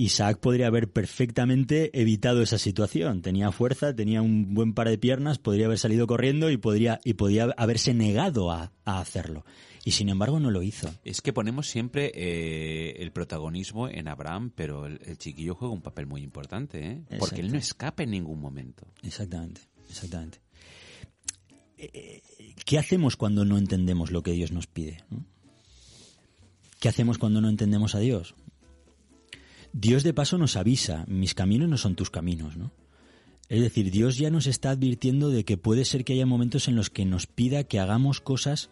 Isaac podría haber perfectamente evitado esa situación. Tenía fuerza, tenía un buen par de piernas, podría haber salido corriendo y podría, y podía haberse negado a, a hacerlo. Y sin embargo no lo hizo. Es que ponemos siempre eh, el protagonismo en Abraham, pero el, el chiquillo juega un papel muy importante, ¿eh? Porque él no escapa en ningún momento. Exactamente, exactamente. Eh, ¿Qué hacemos cuando no entendemos lo que Dios nos pide? ¿Qué hacemos cuando no entendemos a Dios? Dios de paso nos avisa, mis caminos no son tus caminos, ¿no? Es decir, Dios ya nos está advirtiendo de que puede ser que haya momentos en los que nos pida que hagamos cosas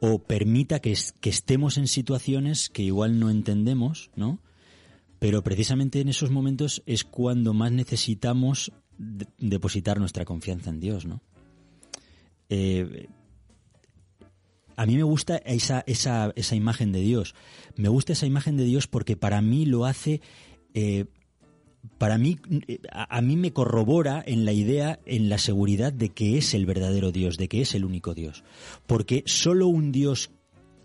o permita que estemos en situaciones que igual no entendemos, ¿no? Pero precisamente en esos momentos es cuando más necesitamos de- depositar nuestra confianza en Dios, ¿no? Eh, a mí me gusta esa, esa, esa imagen de Dios. Me gusta esa imagen de Dios porque para mí lo hace, eh, para mí, eh, a, a mí me corrobora en la idea, en la seguridad de que es el verdadero Dios, de que es el único Dios. Porque solo un Dios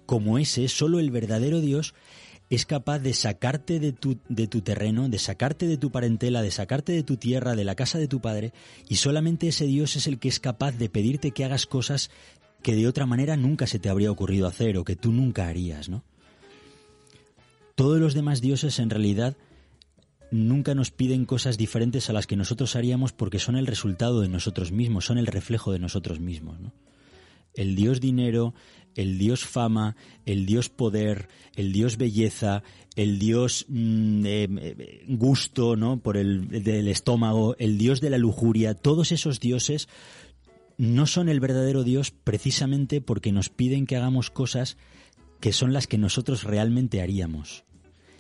como ese, solo el verdadero Dios, es capaz de sacarte de tu, de tu terreno, de sacarte de tu parentela, de sacarte de tu tierra, de la casa de tu padre, y solamente ese Dios es el que es capaz de pedirte que hagas cosas que de otra manera nunca se te habría ocurrido hacer o que tú nunca harías, ¿no? Todos los demás dioses en realidad nunca nos piden cosas diferentes a las que nosotros haríamos porque son el resultado de nosotros mismos, son el reflejo de nosotros mismos, ¿no? el dios dinero, el dios fama, el dios poder, el dios belleza, el dios mm, eh, eh, gusto, ¿no? Por el del estómago, el dios de la lujuria, todos esos dioses no son el verdadero dios precisamente porque nos piden que hagamos cosas que son las que nosotros realmente haríamos.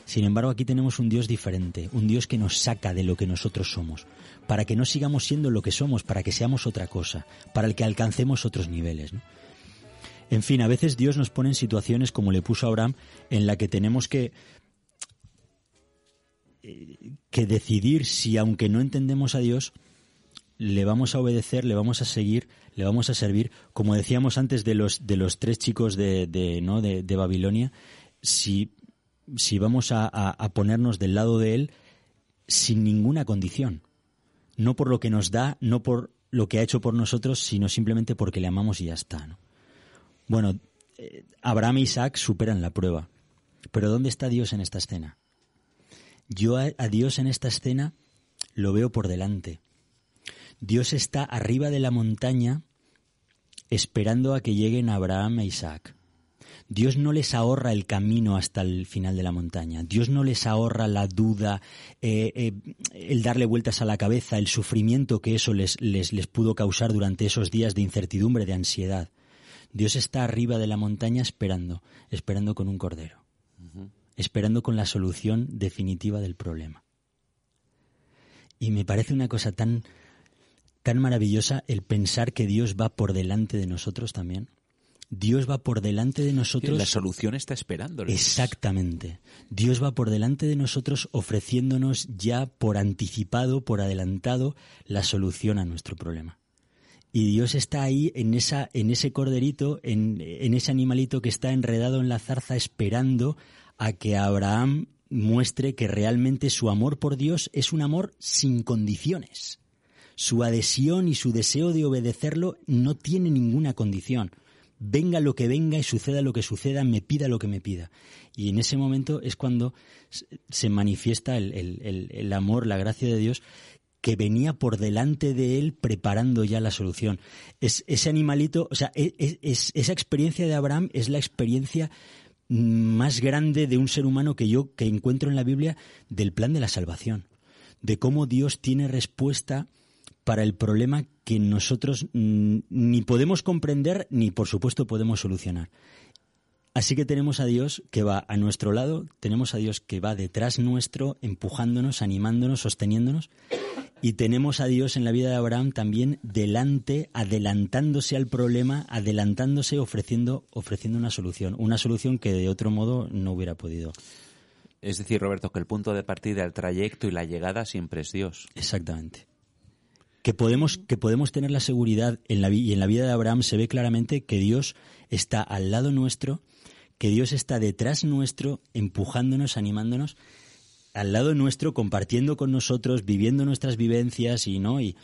Sin embargo, aquí tenemos un Dios diferente, un Dios que nos saca de lo que nosotros somos, para que no sigamos siendo lo que somos, para que seamos otra cosa, para el que alcancemos otros niveles. En fin, a veces Dios nos pone en situaciones como le puso a Abraham, en la que tenemos que eh, que decidir si, aunque no entendemos a Dios, le vamos a obedecer, le vamos a seguir, le vamos a servir, como decíamos antes de los de los tres chicos de, de, ¿no? de, Babilonia, si si vamos a, a- ponernos del lado de Él sin ninguna condición. No por lo que nos da, no por lo que ha hecho por nosotros, sino simplemente porque le amamos y ya está. Bueno, eh, Abraham e Isaac superan la prueba. Pero ¿dónde está Dios en esta escena? Yo a, a Dios en esta escena lo veo por delante. Dios está arriba de la montaña esperando a que lleguen Abraham e Isaac. Dios no les ahorra el camino hasta el final de la montaña. Dios no les ahorra la duda, eh, eh, el darle vueltas a la cabeza, el sufrimiento que eso les, les, les pudo causar durante esos días de incertidumbre, de ansiedad. Dios está arriba de la montaña esperando, esperando con un cordero, esperando con la solución definitiva del problema. Y me parece una cosa tan, tan maravillosa el pensar que Dios va por delante de nosotros también. Dios va por delante de nosotros. La solución está esperándoles. Exactamente. Dios va por delante de nosotros ofreciéndonos ya por anticipado, por adelantado, la solución a nuestro problema. Y Dios está ahí en, esa, en ese corderito, en, en ese animalito que está enredado en la zarza esperando a que Abraham muestre que realmente su amor por Dios es un amor sin condiciones. Su adhesión y su deseo de obedecerlo no tiene ninguna condición venga lo que venga y suceda lo que suceda, me pida lo que me pida. Y en ese momento es cuando se manifiesta el, el, el, el, amor, la gracia de Dios que venía por delante de él preparando ya la solución. Es, ese animalito, o sea, es, es, esa experiencia de Abraham es la experiencia más grande de un ser humano que yo que encuentro en la Biblia del plan de la salvación, de cómo Dios tiene respuesta para el problema que nosotros ni podemos comprender ni por supuesto podemos solucionar. Así que tenemos a Dios que va a nuestro lado, tenemos a Dios que va detrás nuestro, empujándonos, animándonos, sosteniéndonos, y tenemos a Dios en la vida de Abraham también delante, adelantándose al problema, adelantándose, ofreciendo, ofreciendo una solución, una solución que de otro modo no hubiera podido. Es decir, Roberto, que el punto de partida, el trayecto y la llegada siempre es Dios. Exactamente que podemos, que podemos tener la seguridad en la, y en la vida de Abraham se ve claramente que Dios está al lado nuestro, que Dios está detrás nuestro, empujándonos, animándonos. al lado nuestro, compartiendo con nosotros, viviendo nuestras vivencias y no y,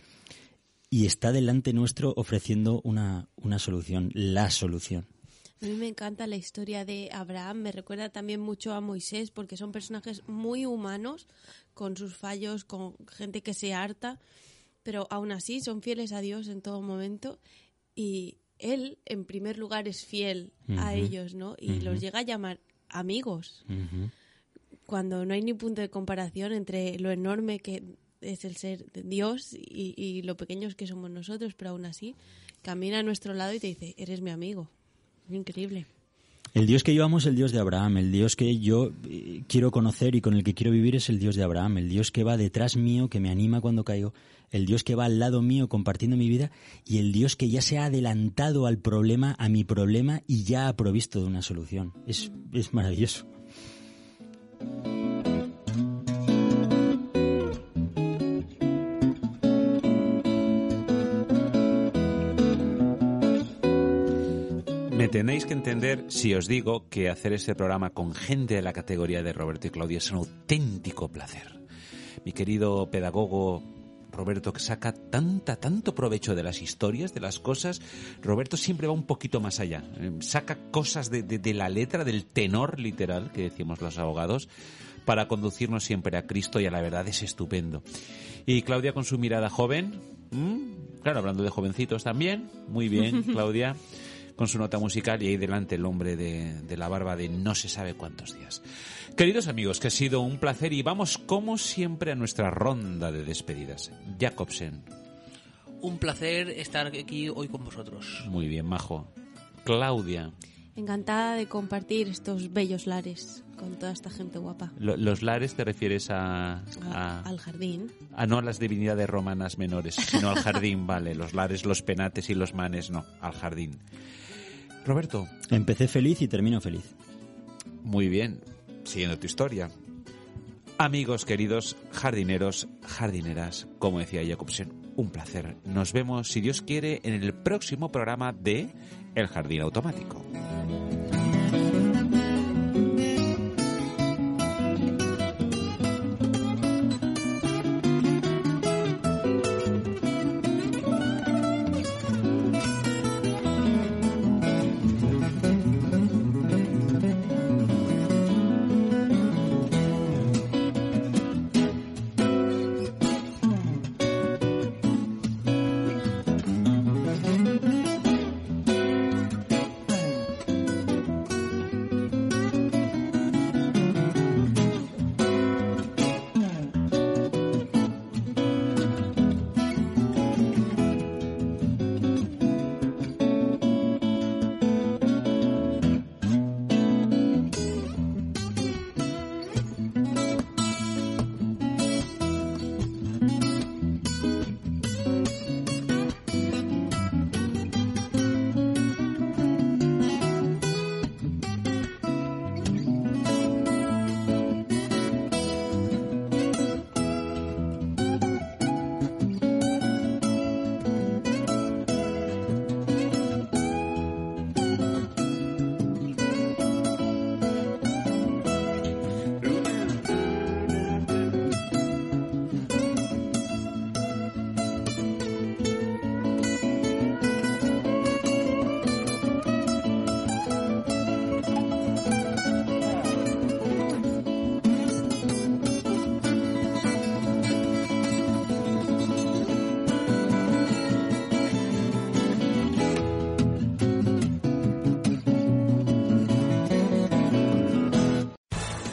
y está delante nuestro ofreciendo una, una solución, la solución. A mí me encanta la historia de Abraham, me recuerda también mucho a Moisés porque son personajes muy humanos, con sus fallos, con gente que se harta, pero aún así son fieles a Dios en todo momento y él en primer lugar es fiel a ellos, ¿no? Y los llega a llamar amigos, cuando no hay ni punto de comparación entre lo enorme que es el ser de Dios y, y lo pequeños que somos nosotros, pero aún así camina a nuestro lado y te dice, eres mi amigo. Es increíble. El Dios que yo amo es el Dios de Abraham, el Dios que yo eh, quiero conocer y con el que quiero vivir es el Dios de Abraham, el Dios que va detrás mío, que me anima cuando caigo, el Dios que va al lado mío compartiendo mi vida y el Dios que ya se ha adelantado al problema, a mi problema y ya ha provisto de una solución. Es, es maravilloso. Tenéis que entender si os digo que hacer este programa con gente de la categoría de Roberto y Claudia es un auténtico placer. Mi querido pedagogo Roberto, que saca tanta, tanto provecho de las historias, de las cosas, Roberto siempre va un poquito más allá. Eh, Saca cosas de, de- de la letra, del tenor literal, que decimos los abogados, para conducirnos siempre a Cristo y a la verdad es estupendo. Y Claudia con su mirada joven, ¿m? claro, hablando de jovencitos también, muy bien, [LAUGHS] Claudia, con su nota musical y ahí delante el hombre de, de la barba de no se sabe cuántos días. Queridos amigos, que ha sido un placer y vamos como siempre a nuestra ronda de despedidas. Jacobsen, Un placer estar aquí hoy con vosotros. muy bien, majo. Claudia, Encantada de compartir estos bellos lares con toda esta gente guapa. lo- los lares te refieres a, A- a, al jardín. a no a las divinidades romanas menores, sino al jardín, [LAUGHS] vale. Los lares, los penates y los manes, no, al jardín. Roberto, Empecé feliz y termino feliz. Muy bien, siguiendo tu historia. Amigos queridos, jardineros, jardineras, como decía Jacobsen, un placer. Nos vemos, si Dios quiere, en el próximo programa de El Jardín Automático.